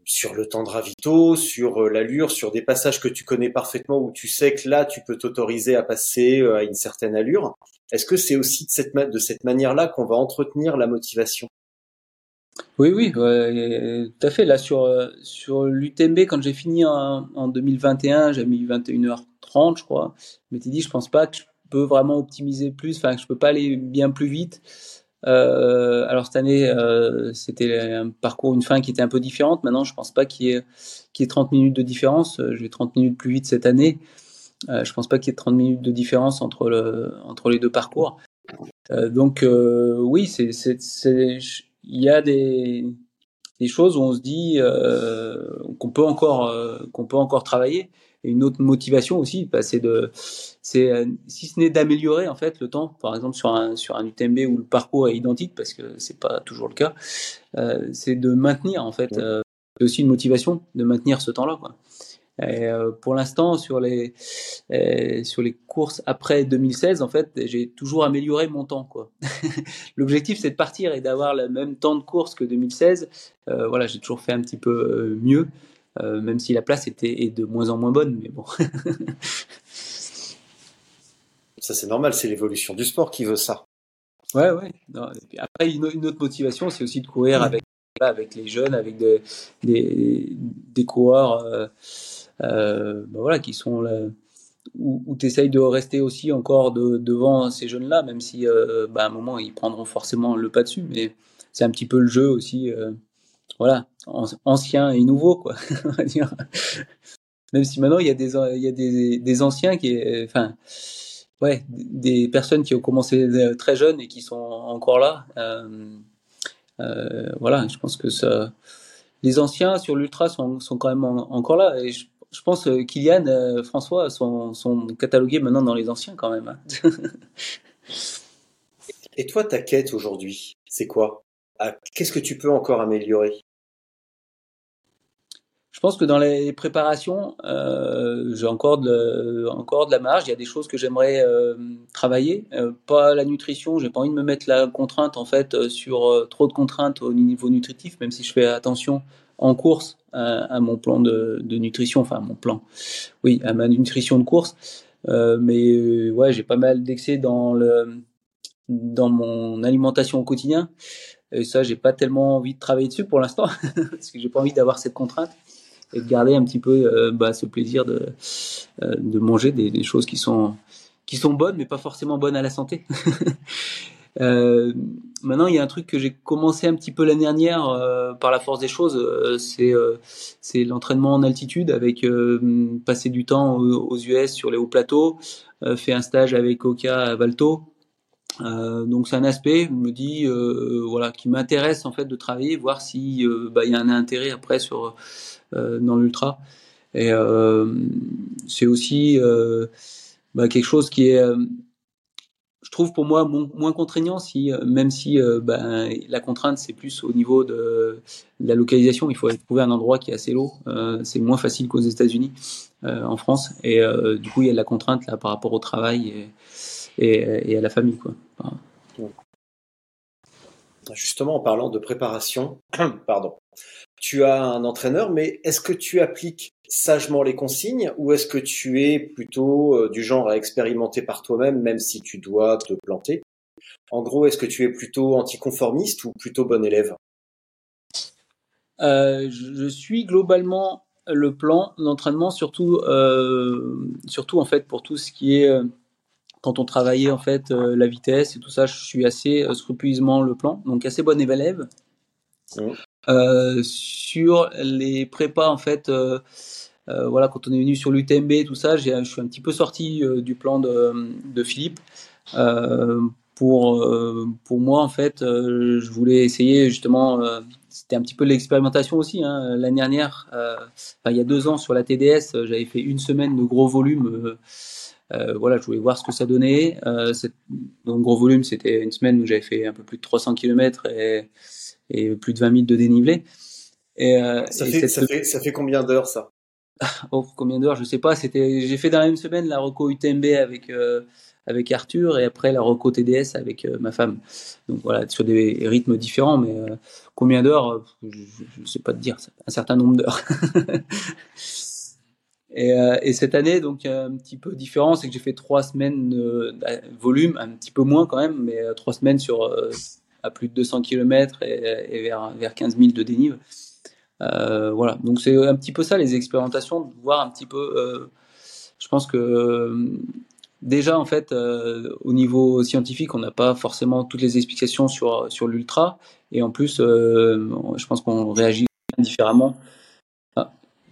sur le temps de ravito, sur euh, l'allure, sur des passages que tu connais parfaitement où tu sais que là tu peux t'autoriser à passer euh, à une certaine allure. Est-ce que c'est aussi de cette, de cette manière-là qu'on va entretenir la motivation? Oui, oui, tout à fait. Là sur sur l'UTMB, quand j'ai fini en, en 2021, j'ai mis 21h30, je crois. Mais tu dit, je pense pas que je peux vraiment optimiser plus, enfin je peux pas aller bien plus vite. Euh, alors cette année, euh, c'était un parcours, une fin qui était un peu différente. Maintenant, je pense pas qu'il y ait, qu'il y ait 30 minutes de différence. Euh, je vais 30 minutes plus vite cette année. Euh, je pense pas qu'il y ait 30 minutes de différence entre, entre les deux parcours. Donc oui, il y a des, des choses où on se dit qu'on peut encore qu'on peut encore travailler. Et une autre motivation aussi, bah, c'est de, c'est euh, si ce n'est d'améliorer en fait le temps, par exemple sur un sur un UTMB où le parcours est identique parce que c'est pas toujours le cas, euh, c'est de maintenir en fait. Euh, c'est aussi une motivation de maintenir ce temps-là. Quoi. Et, pour l'instant, sur les sur les courses après 2016, en fait, j'ai toujours amélioré mon temps. Quoi. L'objectif, c'est de partir et d'avoir le même temps de course que 2016. Euh, voilà, j'ai toujours fait un petit peu mieux, euh, même si la place était est de moins en moins bonne. Mais bon. Ça, c'est normal, c'est l'évolution du sport qui veut ça. Ouais, ouais. Non, après, une, une autre motivation, c'est aussi de courir avec, avec les jeunes, avec des, des, des coureurs euh, euh, ben voilà, qui sont là, où, où tu essayes de rester aussi encore de, devant ces jeunes-là, même si euh, ben, à un moment, ils prendront forcément le pas dessus. Mais c'est un petit peu le jeu aussi, voilà, an- ancien et nouveau, quoi. Même si maintenant, il y a des, y a des, anciens qui, enfin, ouais, des personnes qui ont commencé euh, très jeunes et qui sont encore là. Euh, euh, voilà, je pense que ça, les anciens sur l'ultra sont, quand même en- encore là. Et je, pense que Kylian, François sont, sont catalogués maintenant dans les anciens quand même. hein. Et toi, ta quête aujourd'hui, c'est quoi? Qu'est-ce que tu peux encore améliorer? Je pense que dans les préparations, euh, j'ai encore de, encore de la marge. Il y a des choses que j'aimerais euh, travailler. Euh, pas la nutrition. J'ai pas envie de me mettre la contrainte en fait sur trop de contraintes au niveau nutritif, même si je fais attention en course à, mon plan de, de nutrition, enfin mon plan, oui, à ma nutrition de course. Mais ouais, j'ai pas mal d'excès dans le dans mon alimentation au quotidien. Et ça, j'ai pas tellement envie de travailler dessus pour l'instant, parce que j'ai pas envie d'avoir cette contrainte et de garder un petit peu euh, bah, ce plaisir de, euh, de manger des, choses qui sont, qui sont bonnes, mais pas forcément bonnes à la santé. Euh, maintenant, il y a un truc que j'ai commencé un petit peu l'année dernière par la force des choses, c'est c'est l'entraînement en altitude avec passer du temps aux, US sur les hauts plateaux, fait un stage avec Oka à Valto. Euh, donc c'est un aspect, me dis, euh, voilà, qui m'intéresse en fait de travailler, voir si euh, bah, il y a un intérêt après sur euh, dans l'ultra. Et euh, c'est aussi euh, bah, quelque chose qui est, euh, je trouve pour moi moins contraignant, si euh, même si euh, ben, la contrainte c'est plus au niveau de, la localisation, il faut trouver un endroit qui est assez. Euh, c'est moins facile qu'aux États-Unis, euh, en France, et euh, du coup il y a de la contrainte là par rapport au travail et, et à la famille, quoi. Enfin, Justement, en parlant de préparation, pardon, tu as un entraîneur, mais est-ce que tu appliques sagement les consignes ou est-ce que tu es plutôt euh, du genre à expérimenter par toi-même, même si tu dois te planter? En gros, est-ce que tu es plutôt anticonformiste ou plutôt bon élève? Euh, je, suis globalement le plan d'entraînement, surtout, euh, surtout en fait pour tout ce qui est quand on travaillait en fait euh, la vitesse et tout ça, je suis assez euh, scrupuleusement le plan, donc assez bon élève. Euh, sur les prépas en fait, euh, voilà, quand on est venu sur l'UTMB et tout ça, je suis un petit peu sorti du plan de, de Philippe. Pour pour moi en fait, je voulais essayer justement. c'était un petit peu l'expérimentation aussi. Hein. L'année dernière, enfin, il y a deux ans sur la TDS, j'avais fait une semaine de gros volume. Euh, voilà, je voulais voir ce que ça donnait. Euh, donc gros volume, c'était une semaine où j'avais fait un peu plus de 300 km et, et plus de 20 000 de dénivelé. Et, euh, ça et fait, cette ça, fait, ça fait combien d'heures ça? Oh, combien d'heures, je sais pas. C'était, j'ai fait dans la même semaine la reco UTMB avec euh, avec Arthur et après la reco TDS avec euh, ma femme. Donc voilà, sur des rythmes différents, mais euh, combien d'heures, je, je sais pas te dire, un certain nombre d'heures. et, euh, et cette année, donc un petit peu différent, c'est que j'ai fait trois semaines euh, à volume, un petit peu moins quand même, mais euh, trois semaines sur euh, à plus de 200 km et, vers vers 15 000 de dénive. Euh, voilà, donc c'est un petit peu ça les expérimentations, de voir un petit peu. euh, je pense que euh, déjà en fait, euh, au niveau scientifique, on n'a pas forcément toutes les explications sur sur l'ultra, et en plus, euh, je pense qu'on réagit différemment.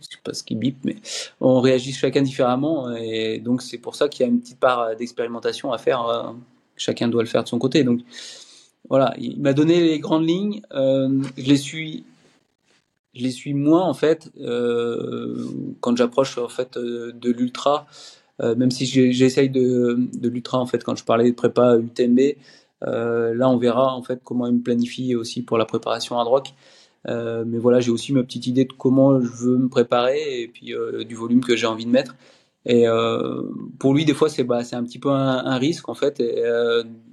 Je sais pas ce qui bip, mais on réagit chacun différemment et donc c'est pour ça qu'il y a une petite part d'expérimentation à faire. chacun doit le faire de son côté. Donc voilà, il m'a donné les grandes lignes. je les suis je les suis moins en fait euh, quand j'approche en fait euh, de l'ultra. Euh, même si j'essaye de, l'ultra en fait quand je parlais de prépa UTMB, euh, là on verra en fait comment il me planifie aussi pour la préparation à rock. Euh, mais voilà, j'ai aussi ma petite idée de comment je veux me préparer et puis du volume que j'ai envie de mettre. Et pour lui, des fois, c'est bah, un petit peu un, risque en fait, et,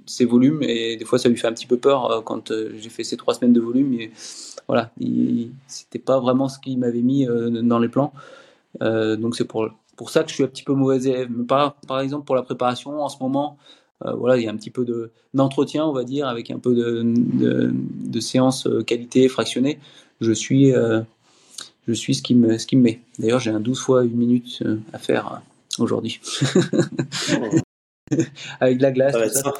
ces volumes, et des fois, ça lui fait un petit peu peur quand j'ai fait ces trois semaines de volume. Et, voilà, c'était pas vraiment ce qu'il m'avait mis euh, dans les plans. Euh, donc c'est pour, pour ça que je suis un petit peu mauvais élève. par, par exemple, pour la préparation, en ce moment, euh, voilà, il y a un petit peu de, d'entretien, on va dire, avec un peu de, de, de séance qualité fractionnée. Je suis, je suis ce qui me, ce qui me met. D'ailleurs, j'ai un 12 fois une minute à faire aujourd'hui. avec de la glace. Ça va, ça.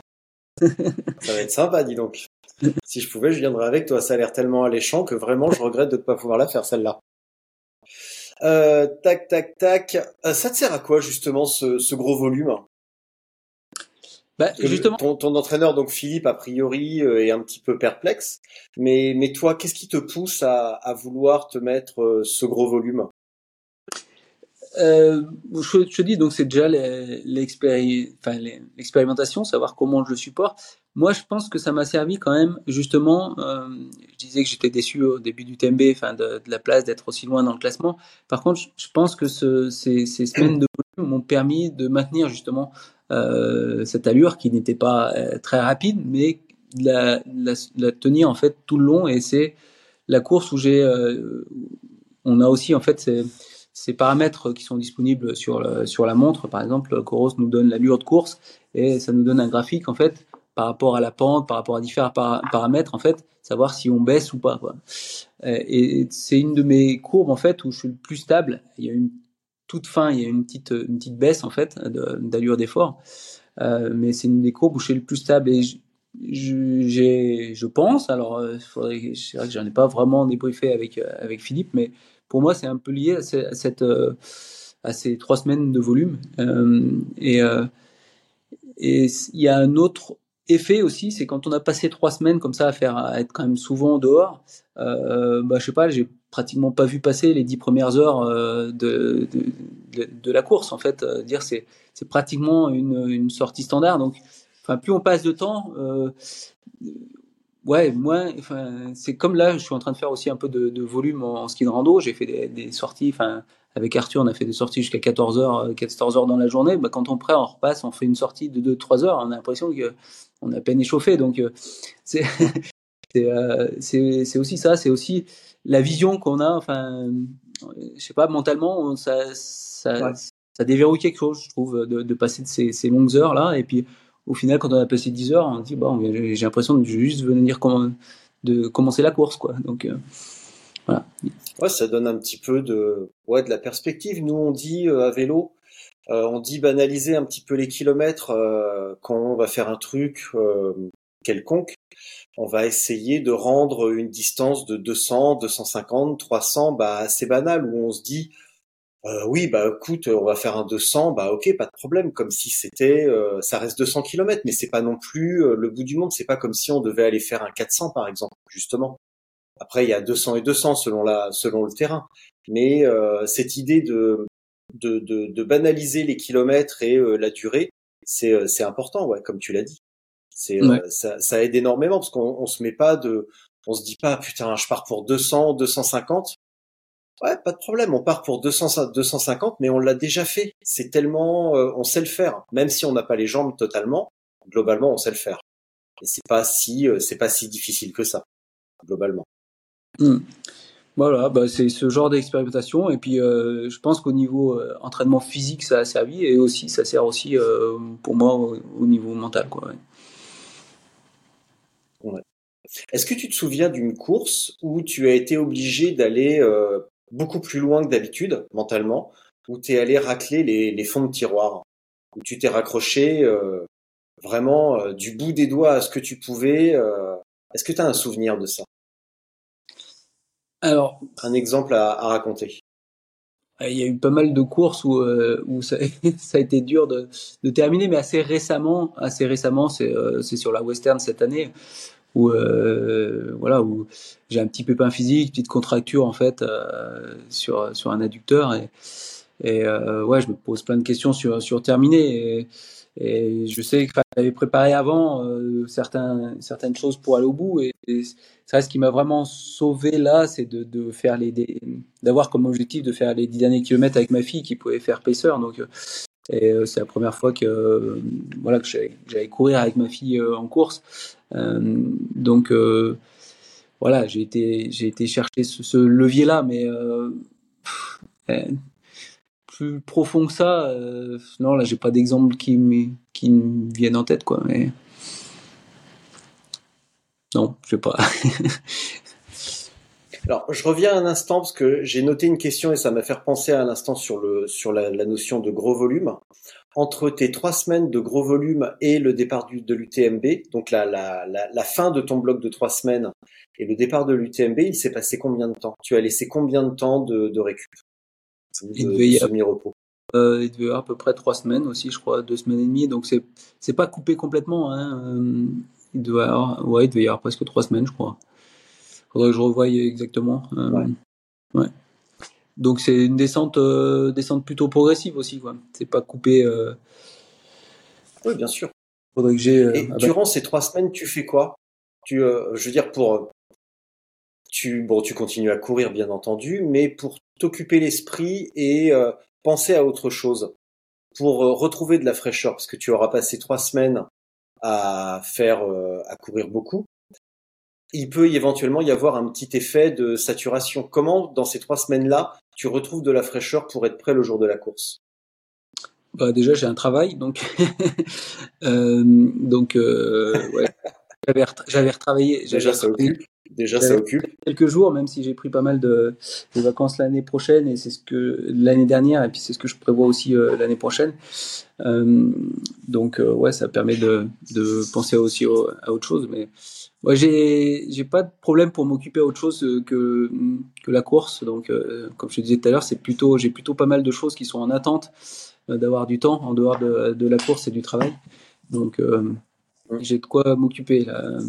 ça va être sympa, dis donc si je pouvais, je viendrais avec toi. Ça a l'air tellement alléchant que vraiment, je regrette de ne pas pouvoir la faire, celle-là. Euh, tac, tac, tac. Euh, ça te sert à quoi, justement, ce, gros volume? Bah, justement. Ton, entraîneur, donc Philippe, a priori, euh, est un petit peu perplexe. Mais, mais toi, qu'est-ce qui te pousse à, vouloir te mettre ce gros volume? Je, je, te dis donc c'est déjà l'expérimentation, savoir comment je le supporte. Moi, je pense que ça m'a servi quand même, justement. Euh, je disais que j'étais déçu au début du TMB, enfin de, la place, d'être aussi loin dans le classement. Par contre, je pense que ce, ces, ces, semaines de m'ont permis de maintenir justement euh, cette allure qui n'était pas euh, très rapide, mais la, la, tenir en fait tout le long. Et c'est la course où j'ai, euh, on a aussi en fait ces, paramètres qui sont disponibles sur, sur la montre. Par exemple, Coros nous donne l'allure de course et ça nous donne un graphique en fait par rapport à la pente, par rapport à différents paramètres, en fait, savoir si on baisse ou pas. Euh, et c'est une de mes courbes, en fait, où je suis le plus stable. Il y a une toute fin, il y a une petite, une petite baisse, en fait, d'allure d'effort. Euh, mais c'est une des courbes où je suis le plus stable. Et j'ai, je pense, alors, euh, faudrait, c'est vrai que j'en ai pas vraiment débriefé avec, avec Philippe, mais pour moi, c'est un peu lié à, cette, à ces trois semaines de volume. et, il y a un autre effet aussi, c'est quand on a passé trois semaines comme ça à faire, à être quand même souvent dehors, euh, bah, je sais pas, j'ai pratiquement pas vu passer les dix premières heures euh, de, de, la course. En fait, euh, dire c'est c'est pratiquement une, une sortie standard. Donc, enfin, plus on passe de temps, euh, ouais, moins. Enfin, c'est comme là, je suis en train de faire aussi un peu de, volume en, ski de rando. J'ai fait des, sorties, enfin, avec Arthur, on a fait des sorties jusqu'à 14 heures, 14 heures dans la journée. Bah, quand on prend, on repasse, on fait une sortie de 2-3 heures. On a l'impression que on a à peine échauffé. Donc, c'est c'est aussi ça, c'est aussi la vision qu'on a. Enfin, je sais pas, mentalement, ça, ça, ça, déverrouille quelque chose, je trouve, de, de passer de ces, ces, longues heures là. Et puis, au final, quand on a passé 10 heures, on dit bon, j'ai l'impression de juste venir de commencer la course, quoi. Donc euh, voilà. Ouais, ça donne un petit peu de, ouais, de la perspective. Nous, on dit à vélo, euh, on dit banaliser un petit peu les kilomètres euh, quand on va faire un truc euh, quelconque. On va essayer de rendre une distance de 200, 250, 300 bah, assez banale où on se dit oui bah écoute on va faire un 200 bah ok pas de problème comme si c'était ça reste 200 km mais c'est pas non plus le bout du monde c'est pas comme si on devait aller faire un 400 par exemple justement après il y a 200 et 200 selon la selon le terrain mais cette idée de banaliser les kilomètres et euh, la durée, c'est euh, important, comme tu l'as dit. C'est euh, ça, ça, aide énormément parce qu'on on se met pas de, on se dit pas putain, je pars pour 200, 250. Ouais, pas de problème, on part pour 200, 250, mais on l'a déjà fait. C'est tellement, on sait le faire, même si on n'a pas les jambes totalement. Globalement, on sait le faire. Et c'est pas si, c'est pas si difficile que ça, globalement. Mmh. Voilà, bah c'est ce genre d'expérimentation. Et puis, euh, je pense qu'au niveau euh, entraînement physique, ça a servi. Et aussi, ça sert aussi euh, pour moi au, niveau mental. Quoi, ouais. Est-ce que tu te souviens d'une course où tu as été obligé d'aller beaucoup plus loin que d'habitude, mentalement, où tu es allé racler les, les, fonds de tiroir, où tu t'es raccroché vraiment du bout des doigts à ce que tu pouvais Est-ce que tu as un souvenir de ça? Alors, un exemple à, raconter. il y a eu pas mal de courses où, euh, où ça, ça, a été dur de, de, terminer, mais assez récemment, assez récemment, c'est euh, sur la Western cette année, où euh, voilà, où j'ai un petit pépin physique, petite contracture en fait euh, sur sur un adducteur et, et euh, ouais, je me pose plein de questions sur sur terminer. Et, et je sais que j'avais préparé avant euh, certains, certaines choses pour aller au bout. Et, et ça, ce qui m'a vraiment sauvé là, c'est de, de, faire les, d'avoir comme objectif de faire les dix derniers kilomètres avec ma fille qui pouvait faire pacer. Donc, et euh, c'est la première fois que, euh, voilà, que j'allais courir avec ma fille euh, en course. donc, voilà, j'ai été, j'ai été chercher ce, ce levier-là, mais plus profond que ça, non, là, j'ai pas d'exemple qui, me, qui me viennent en tête, quoi. Mais non, je sais pas. Alors, je reviens un instant parce que j'ai noté une question et ça m'a fait penser à un instant sur le sur la, la, notion de gros volume. Entre tes trois semaines de gros volume et le départ du, de l'UTMB, donc la, la, la, fin de ton bloc de trois semaines et le départ de l'UTMB, il s'est passé combien de temps? Tu as laissé combien de temps de, de récup? Il devait y semi-repos. Euh, il devait y avoir à peu près trois semaines aussi, je crois, deux semaines et demie. Donc c'est c'est pas coupé complètement. Hein. Euh, il devait y avoir, ouais, il devait y avoir presque trois semaines, je crois. Faudrait que je revoie exactement. Euh, ouais. ouais. Donc c'est une descente euh, descente plutôt progressive aussi, quoi. C'est pas coupé. Euh... Oui, bien sûr. Faudrait que j'ai. Et durant ces trois semaines, tu fais quoi? Tu, je veux dire pour tu bon, tu continues à courir bien entendu, mais pour t'occuper l'esprit et euh, penser à autre chose, pour euh, retrouver de la fraîcheur, parce que tu auras passé trois semaines à faire, euh, à courir beaucoup. Il peut éventuellement y avoir un petit effet de saturation. Comment, dans ces trois semaines-là, tu retrouves de la fraîcheur pour être prêt le jour de la course? Bah déjà j'ai un travail donc euh, donc euh, ouais. J'avais j'avais retravaillé déjà ça occupe. Quelques jours, même si j'ai pris pas mal de, de vacances l'année prochaine et c'est ce que l'année dernière et puis c'est ce que je prévois aussi euh, l'année prochaine. Euh, donc euh, ouais, ça permet de, de penser aussi au, à autre chose. Mais ouais, j'ai pas de problème pour m'occuper à autre chose que que la course. Donc euh, comme je te disais tout à l'heure, c'est plutôt j'ai plutôt pas mal de choses qui sont en attente euh, d'avoir du temps en dehors de, de la course et du travail. Donc euh, j'ai de quoi m'occuper là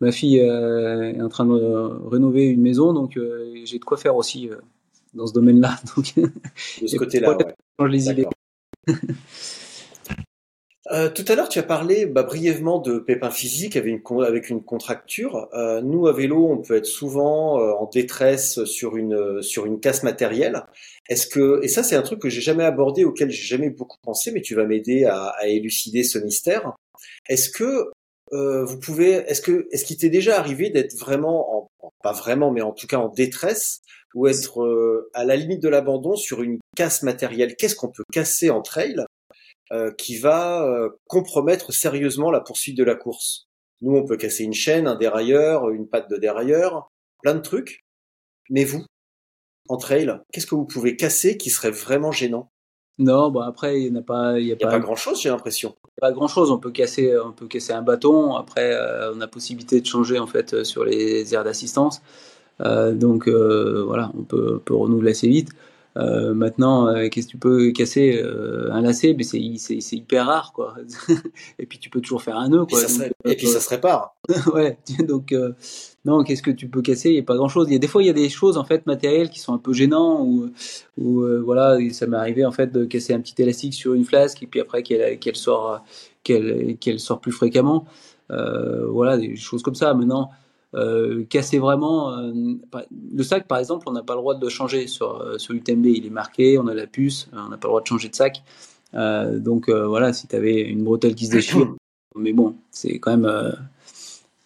ma fille euh, est en train de rénover une maison, donc euh, j'ai de quoi faire aussi euh, dans ce domaine-là. Donc, de ce côté-là, ouais. les idées. Euh, tout à l'heure, tu as parlé bah, brièvement de pépins physiques avec une, avec une contracture. Euh, nous, à vélo, on peut être souvent euh, en détresse sur une sur une casse matérielle. Est-ce que et ça, c'est un truc que j'ai jamais abordé, auquel j'ai jamais beaucoup pensé, mais tu vas m'aider à, à, élucider ce mystère. Est-ce que euh, vous pouvez, est-ce que, est-ce qu'il t'est déjà arrivé d'être vraiment, en, pas vraiment, mais en tout cas en détresse, ou être euh, à la limite de l'abandon sur une casse matérielle? Qu'est-ce qu'on peut casser en trail euh, qui va euh, compromettre sérieusement la poursuite de la course? Nous, on peut casser une chaîne, un dérailleur, une patte de dérailleur, plein de trucs. Mais vous, en trail, qu'est-ce que vous pouvez casser qui serait vraiment gênant? Non, bon après il n'y a pas, il y a, y a pas, pas grand chose, j'ai l'impression. Pas grand chose. On peut casser, on peut casser un bâton. Après, euh, on a possibilité de changer en fait sur les aires d'assistance. Euh, donc euh, voilà, on peut, peut renouveler assez vite. Euh, maintenant, euh, qu'est-ce que tu peux casser euh, un lacet? Mais c'est c'est hyper rare quoi. et puis tu peux toujours faire un nœud quoi. Et, ça serait, et puis ça se répare. ouais. Donc non, qu'est-ce que tu peux casser? Il n'y a pas grand-chose. Il y a des fois il y a des choses en fait matérielles qui sont un peu gênants ou ou voilà, ça m'est arrivé en fait de casser un petit élastique sur une flasque et puis après qu'elle qu'elle sort qu'elle qu'elle sort plus fréquemment. voilà, des choses comme ça. Maintenant euh, casser vraiment euh, le sac par exemple on n'a pas le droit de le changer sur euh, sur l'UTMB il est marqué on a la puce on n'a pas le droit de changer de sac. Donc voilà si tu avais une bretelle qui se déchire mais bon c'est quand même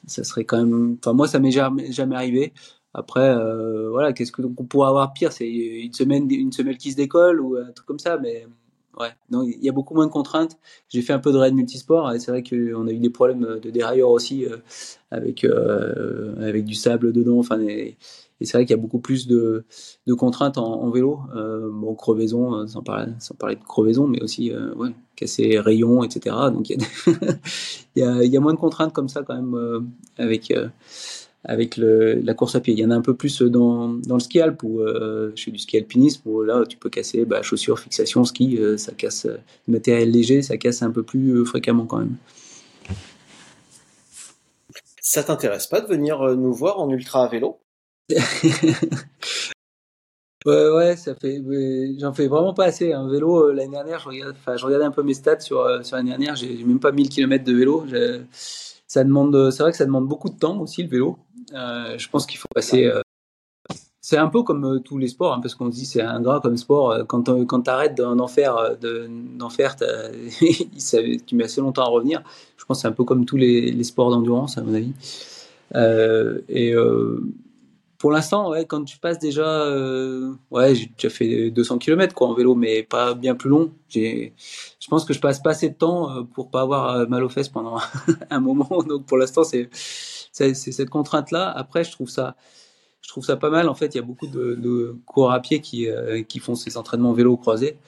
ça serait quand même enfin moi ça m'est jamais, jamais arrivé. Après voilà qu'est-ce que on pourrait avoir pire? C'est une semaine une semaine qui se décolle ou un truc comme ça mais Ouais, non, il y a beaucoup moins de contraintes. J'ai fait un peu de raid multisport et c'est vrai qu'on a eu des problèmes de dérailleur aussi euh, avec euh, avec du sable dedans. Enfin, et, c'est vrai qu'il y a beaucoup plus de, de contraintes en, vélo. Euh, bon, crevaison, euh, sans parler, sans parler de crevaison, mais aussi ouais, casser rayons, etc. Donc il y, a, y a, y a moins de contraintes comme ça quand même avec avec le, la course à pied. Il y en a un peu plus dans, dans le ski alp où euh, je fais du ski alpinisme où là tu peux casser bah, chaussures, fixation, ski, euh, ça casse euh, matériel léger, ça casse un peu plus euh, fréquemment quand même. Ça t'intéresse pas de venir euh, nous voir en ultra à vélo? Ouais, ouais, ça fait. J'en fais vraiment pas assez. Un vélo, euh, l'année dernière, je regardais, enfin, je regardais un peu mes stats sur, euh, sur l'année dernière. J'ai même pas 1000 km de vélo. Ça demande, c'est vrai que ça demande beaucoup de temps aussi, le vélo. Euh, je pense qu'il faut passer. euh, c'est un peu comme euh, tous les sports, hein, parce qu'on se dit c'est ingrat comme sport. Quand, tu arrêtes d'en faire, de- d'en faire tu mets assez longtemps à revenir. Je pense que c'est un peu comme tous les, sports d'endurance, à mon avis. Et pour l'instant, quand tu passes déjà, ouais, j'ai déjà fait 200 km quoi en vélo, mais pas bien plus long. Je pense que je passe pas assez de temps pour pas avoir mal aux fesses pendant un moment. Donc pour l'instant, c'est, c'est, cette contrainte-là. Après, je trouve ça, je trouve ça pas mal. En fait, il y a beaucoup de, de coureurs à pied qui, euh, qui font ces entraînements vélo croisés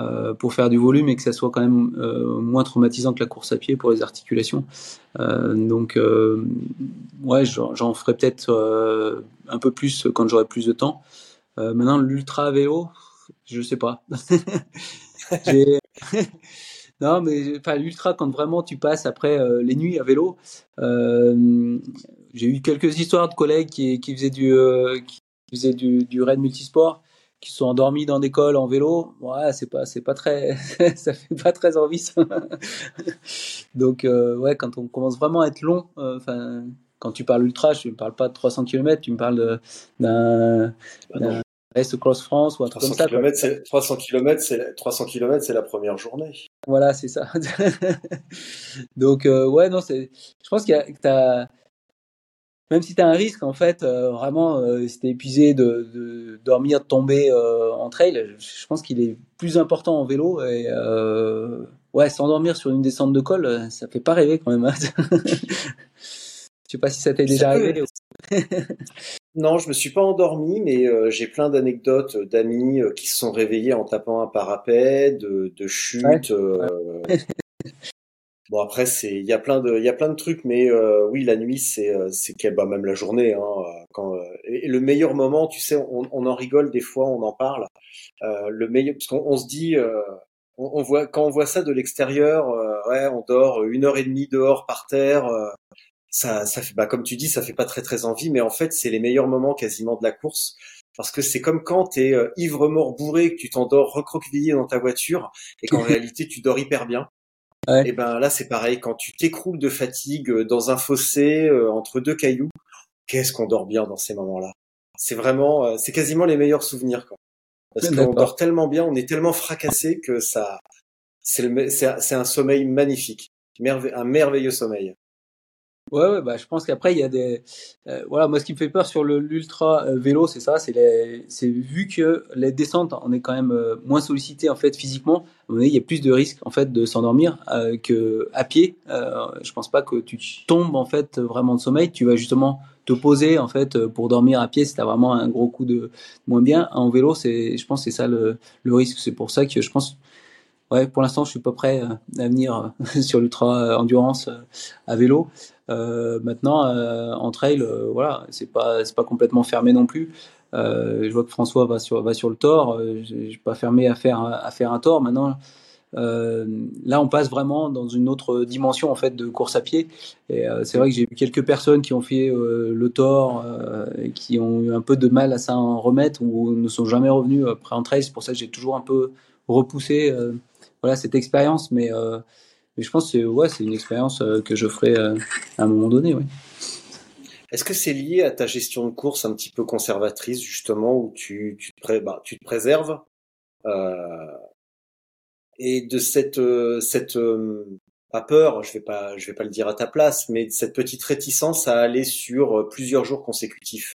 euh, pour faire du volume et que ça soit quand même euh, moins traumatisant que la course à pied pour les articulations. Donc, ouais, j'en ferai peut-être un peu plus quand j'aurai plus de temps. Maintenant, l'ultra vélo, je sais pas. Non, mais enfin, l'ultra, quand vraiment tu passes après euh, les nuits à vélo, euh, j'ai eu quelques histoires de collègues qui, qui faisaient du, euh, qui faisaient du, du raid multisport, qui sont endormis dans des cols en vélo. Ouais, c'est pas, c'est pas très, ça fait pas très envie. Ça. Donc, euh, ouais, quand on commence vraiment à être long, enfin, quand tu parles ultra, je ne parle pas de 300 km, tu me parles d'un Bah d'un Race Cross France ou un truc 300 comme ça. km, c'est 300 km, c'est la- 300 km, c'est la première journée. Voilà, c'est ça. Donc, euh, ouais, non, c'est. Je pense qu'il y a, que t'as. Même si tu as un risque, en fait, euh, vraiment, euh, si t'es épuisé de, de dormir, de tomber euh, en trail, je pense qu'il est plus important en vélo. Et ouais, s'endormir sur une descente de col, ça fait pas rêver quand même. hein. Je sais pas si ça t'est déjà arrivé. Non, je me suis pas endormi, mais euh, j'ai plein d'anecdotes d'amis euh, qui se sont réveillés en tapant un parapet, de, de chutes. euh, Bon après c'est il y a plein de il y a plein de trucs, mais euh, oui la nuit c'est euh, c'est bah, même la journée hein, euh, quand euh, et le meilleur moment tu sais on, on en rigole des fois on en parle euh, le meilleur parce qu'on on se dit euh, on, on voit quand on voit ça de l'extérieur euh, ouais on dort une heure et demie dehors par terre euh, ça ça fait bah comme tu dis ça fait pas très très envie mais en fait c'est les meilleurs moments quasiment de la course. Parce que c'est comme quand t'es euh, ivre mort bourré que tu t'endors recroquevillé dans ta voiture et qu'en réalité tu dors hyper bien. Ouais. et ben là c'est pareil. Quand tu t'écroules de fatigue euh, dans un fossé euh, entre deux cailloux qu'est-ce qu'on dort bien dans ces moments-là. C'est vraiment euh, c'est quasiment les meilleurs souvenirs quoi. Parce qu'on dort tellement bien on est tellement fracassé que ça c'est un sommeil magnifique. Merve- un merveilleux sommeil Ouais, ouais, bah, je pense qu'après, il y a des. euh, voilà, moi, ce qui me fait peur sur l'ultra euh, vélo, c'est ça. C'est les... vu que les descentes, on est quand même euh, moins sollicité, en fait, physiquement. Il y a plus de risques, en fait, de s'endormir que à pied. Je pense pas que tu tombes, en fait, vraiment de sommeil. Tu vas justement te poser, en fait, pour dormir à pied si vraiment un gros coup de moins bien. En vélo, c'est, je pense, c'est ça le, le risque. C'est pour ça que je pense. Ouais, pour l'instant, je suis pas prêt euh, à venir euh, sur l'ultra endurance euh, à vélo. Maintenant, en trail, euh, voilà, c'est pas c'est pas complètement fermé non plus. Je vois que François va sur va sur le tort. Je suis pas fermé à faire à faire un tort. Maintenant, là, on passe vraiment dans une autre dimension en fait de course à pied. Et c'est vrai que j'ai vu quelques personnes qui ont fait le tort, et qui ont eu un peu de mal à s'en remettre ou ne sont jamais revenus après en trail. C'est pour ça que j'ai toujours un peu repoussé voilà cette expérience. Mais euh, mais je pense que c'est- ouais, c'est une expérience euh, que je ferai euh, à un moment donné. Ouais. Est-ce que c'est lié à ta gestion de course un petit peu conservatrice, justement, où tu, tu, te, bah, tu te préserves euh, et de cette, cette euh, pas peur, je vais pas, je vais pas le dire à ta place, mais de cette petite réticence à aller sur plusieurs jours consécutifs?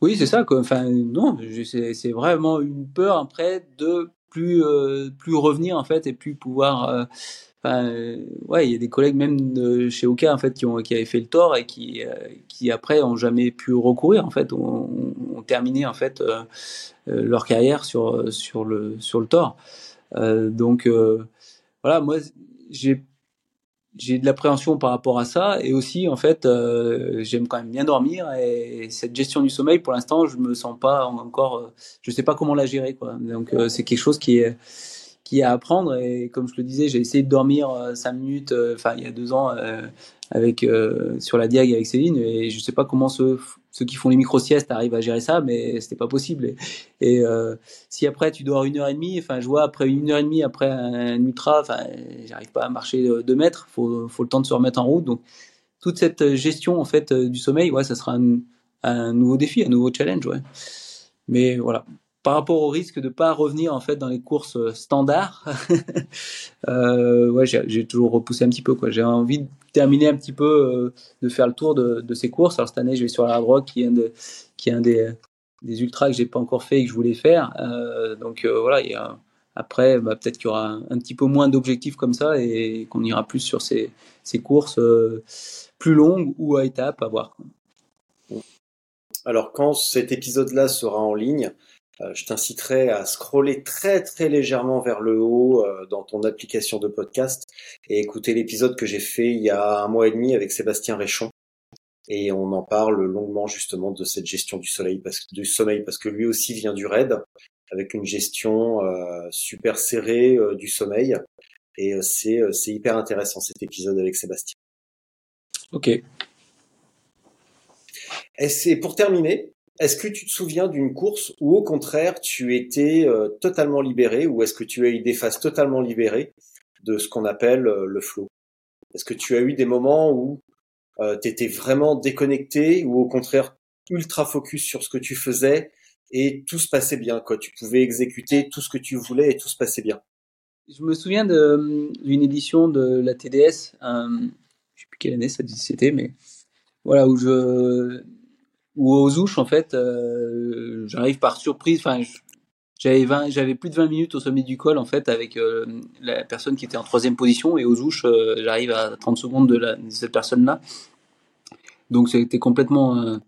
Oui, c'est ça. Quoi. Enfin, non, c'est vraiment une peur après de plus euh, plus revenir en fait et plus pouvoir. euh, euh, ouais, il y a des collègues même de chez Oka en fait qui ont qui avaient fait le tort et qui qui après ont jamais pu recourir en fait, ont, terminé en fait leur carrière sur sur le sur le tort. Donc voilà, moi j'ai j'ai de l'appréhension par rapport à ça et aussi en fait euh, j'aime quand même bien dormir et cette gestion du sommeil pour l'instant je me sens pas encore euh, je sais pas comment la gérer quoi. Donc euh, c'est quelque chose qui est qui est à apprendre et comme je le disais j'ai essayé de dormir cinq minutes enfin il y a deux ans avec sur la diag avec Céline et je sais pas comment ceux, ceux qui font les micro siestes arrivent à gérer ça mais c'était pas possible. Et, et si après tu dors une heure et demie enfin je vois après une heure et demie après un ultra enfin j'arrive pas à marcher deux mètres faut faut le temps de se remettre en route. Donc toute cette gestion en fait du sommeil ouais ça sera un, un nouveau défi un nouveau challenge ouais. Mais voilà par rapport au risque de pas revenir en fait dans les courses standards, euh, ouais, j'ai toujours repoussé un petit peu. J'ai envie de terminer un petit peu, euh, de faire le tour de, de, ces courses. Alors cette année, je vais sur la qui est un, de, qui est un des, des ultras que j'ai pas encore fait et que je voulais faire. Euh, donc euh, voilà, après, bah, peut-être qu'il y aura un, petit peu moins d'objectifs comme ça et qu'on ira plus sur ces, ces courses euh, plus longues ou à étapes à voir. Alors quand cet épisode-là sera en ligne, euh, je t'inciterai à scroller très très légèrement vers le haut euh, dans ton application de podcast et écouter l'épisode que j'ai fait il y a un mois et demi avec Sébastien Réchon. Et on en parle longuement justement de cette gestion du soleil parce que, du sommeil parce que lui aussi vient du raid avec une gestion euh, super serrée euh, du sommeil et euh, c'est c'est hyper intéressant cet épisode avec Sébastien. Ok. Et c'est pour terminer, est-ce que tu te souviens d'une course où au contraire tu étais euh, totalement libéré ou est-ce que tu as eu des phases totalement libérées de ce qu'on appelle euh, le flow? Est-ce que tu as eu des moments où euh, tu étais vraiment déconnecté ou au contraire ultra focus sur ce que tu faisais et tout se passait bien quoi? Tu pouvais exécuter tout ce que tu voulais et tout se passait bien. Je me souviens d'une édition de la TDS, euh, je sais plus quelle année ça c'était, mais voilà où je ou aux ouches en fait euh, j'arrive par surprise enfin j'avais 20 j'avais plus de 20 minutes au sommet du col en fait avec euh, la personne qui était en troisième position et aux ouches euh, j'arrive à 30 secondes de, la, de cette personne là donc c'était complètement euh,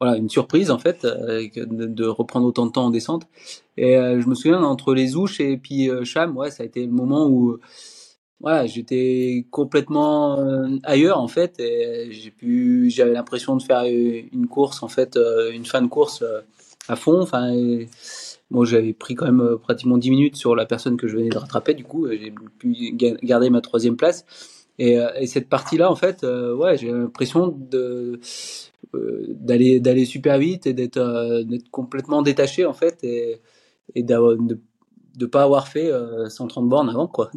voilà une surprise en fait de, reprendre autant de temps en descente. Et je me souviens entre les ouches et puis Cham ouais ça a été le moment où voilà, j'étais complètement euh, ailleurs en fait j'ai pu j'avais l'impression de faire une course en fait euh, une fin de course euh, à fond. Enfin bon j'avais pris quand même pratiquement 10 minutes sur la personne que je venais de rattraper du coup j'ai pu garder ma troisième place. Et, et cette partie là en fait ouais j'ai l'impression d'aller d'aller super vite et d'être d'être complètement détaché en fait et et de pas avoir fait euh, 130 bornes avant quoi.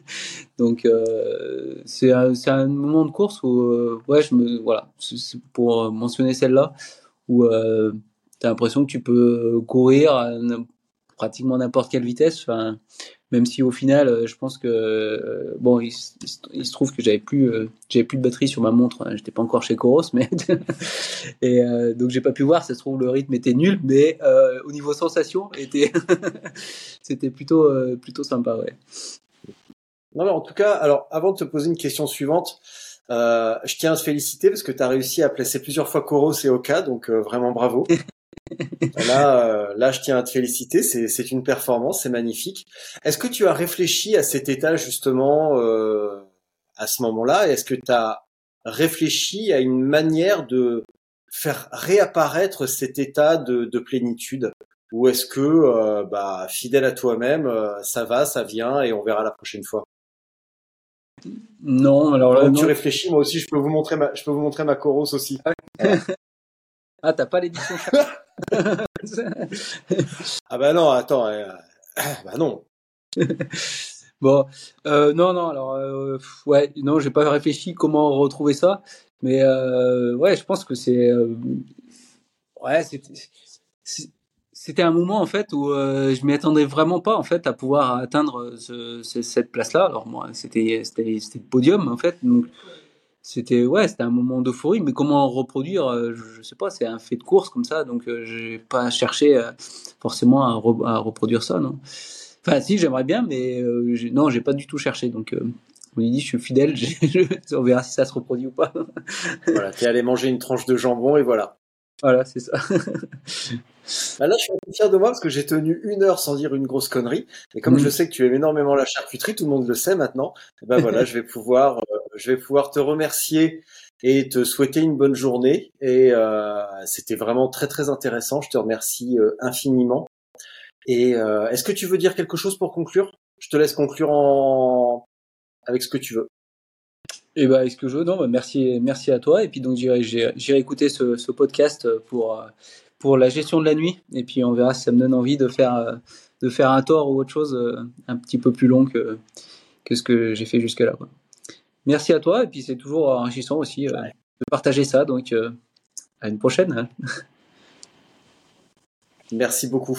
Donc euh, c'est un, moment de course où euh, ouais je me voilà pour mentionner celle-là où euh, tu l'impression que tu peux courir à pratiquement n'importe quelle vitesse enfin même si au final euh, je pense que euh, bon il, il, se trouve que j'avais plus euh, j'avais plus de batterie sur ma montre hein, j'étais pas encore chez Coros mais et euh, donc j'ai pas pu voir. Ça se trouve le rythme était nul mais euh, au niveau sensation était c'était plutôt euh, plutôt sympa ouais. Non mais en tout cas alors avant de te poser une question suivante je tiens à te féliciter parce que tu as réussi à placer plusieurs fois Coros et Oka donc vraiment bravo Là, euh, là, je tiens à te féliciter. C'est une performance, c'est magnifique. Est-ce que tu as réfléchi à cet état justement euh, à ce moment-là? Est-ce que tu as réfléchi à une manière de faire réapparaître cet état de, de plénitude? Ou est-ce que, euh, bah, fidèle à toi-même, euh, ça va, ça vient et on verra la prochaine fois? Non, alors là, tu réfléchis. Moi aussi, je peux vous montrer ma, je peux vous montrer ma Coros aussi. ah, t'as pas l'édition ah bah non, attends, euh, bah non. bon, euh, non, non, alors euh, ouais, non, j'ai pas réfléchi comment retrouver ça, mais euh, ouais, je pense que c'est euh, ouais, c'était un moment en fait où euh, je m'y attendais vraiment pas en fait à pouvoir atteindre ce, ce, cette place-là. Alors moi, c'était c'était c'était le podium en fait, donc c'était ouais c'était un moment d'euphorie mais comment reproduire euh, je, sais pas c'est un fait de course comme ça donc euh, j'ai pas cherché euh, forcément à, à, reproduire ça non. Enfin si j'aimerais bien mais non j'ai pas du tout cherché donc on lui dit je suis fidèle je, on verra si ça se reproduit ou pas. Voilà t'es allé manger une tranche de jambon et voilà voilà c'est ça bah là je suis un peu fier de moi parce que j'ai tenu une heure sans dire une grosse connerie et comme mmh. je sais que tu aimes énormément la charcuterie tout le monde le sait maintenant et ben voilà je vais pouvoir je vais pouvoir te remercier et te souhaiter une bonne journée. Et euh, c'était vraiment très très intéressant. Je te remercie euh, infiniment. Et euh, est-ce que tu veux dire quelque chose pour conclure? Je te laisse conclure en avec ce que tu veux. Et eh bah, est-ce que je veux? Non, bah, merci, merci à toi. Et puis donc j'irai, écouter ce, ce, podcast pour pour la gestion de la nuit. Et puis on verra si ça me donne envie de faire de faire un tort ou autre chose un petit peu plus long que que ce que j'ai fait jusque là. Quoi merci à toi. Et puis c'est toujours enrichissant aussi euh, de partager ça. Donc euh, à une prochaine. Merci beaucoup.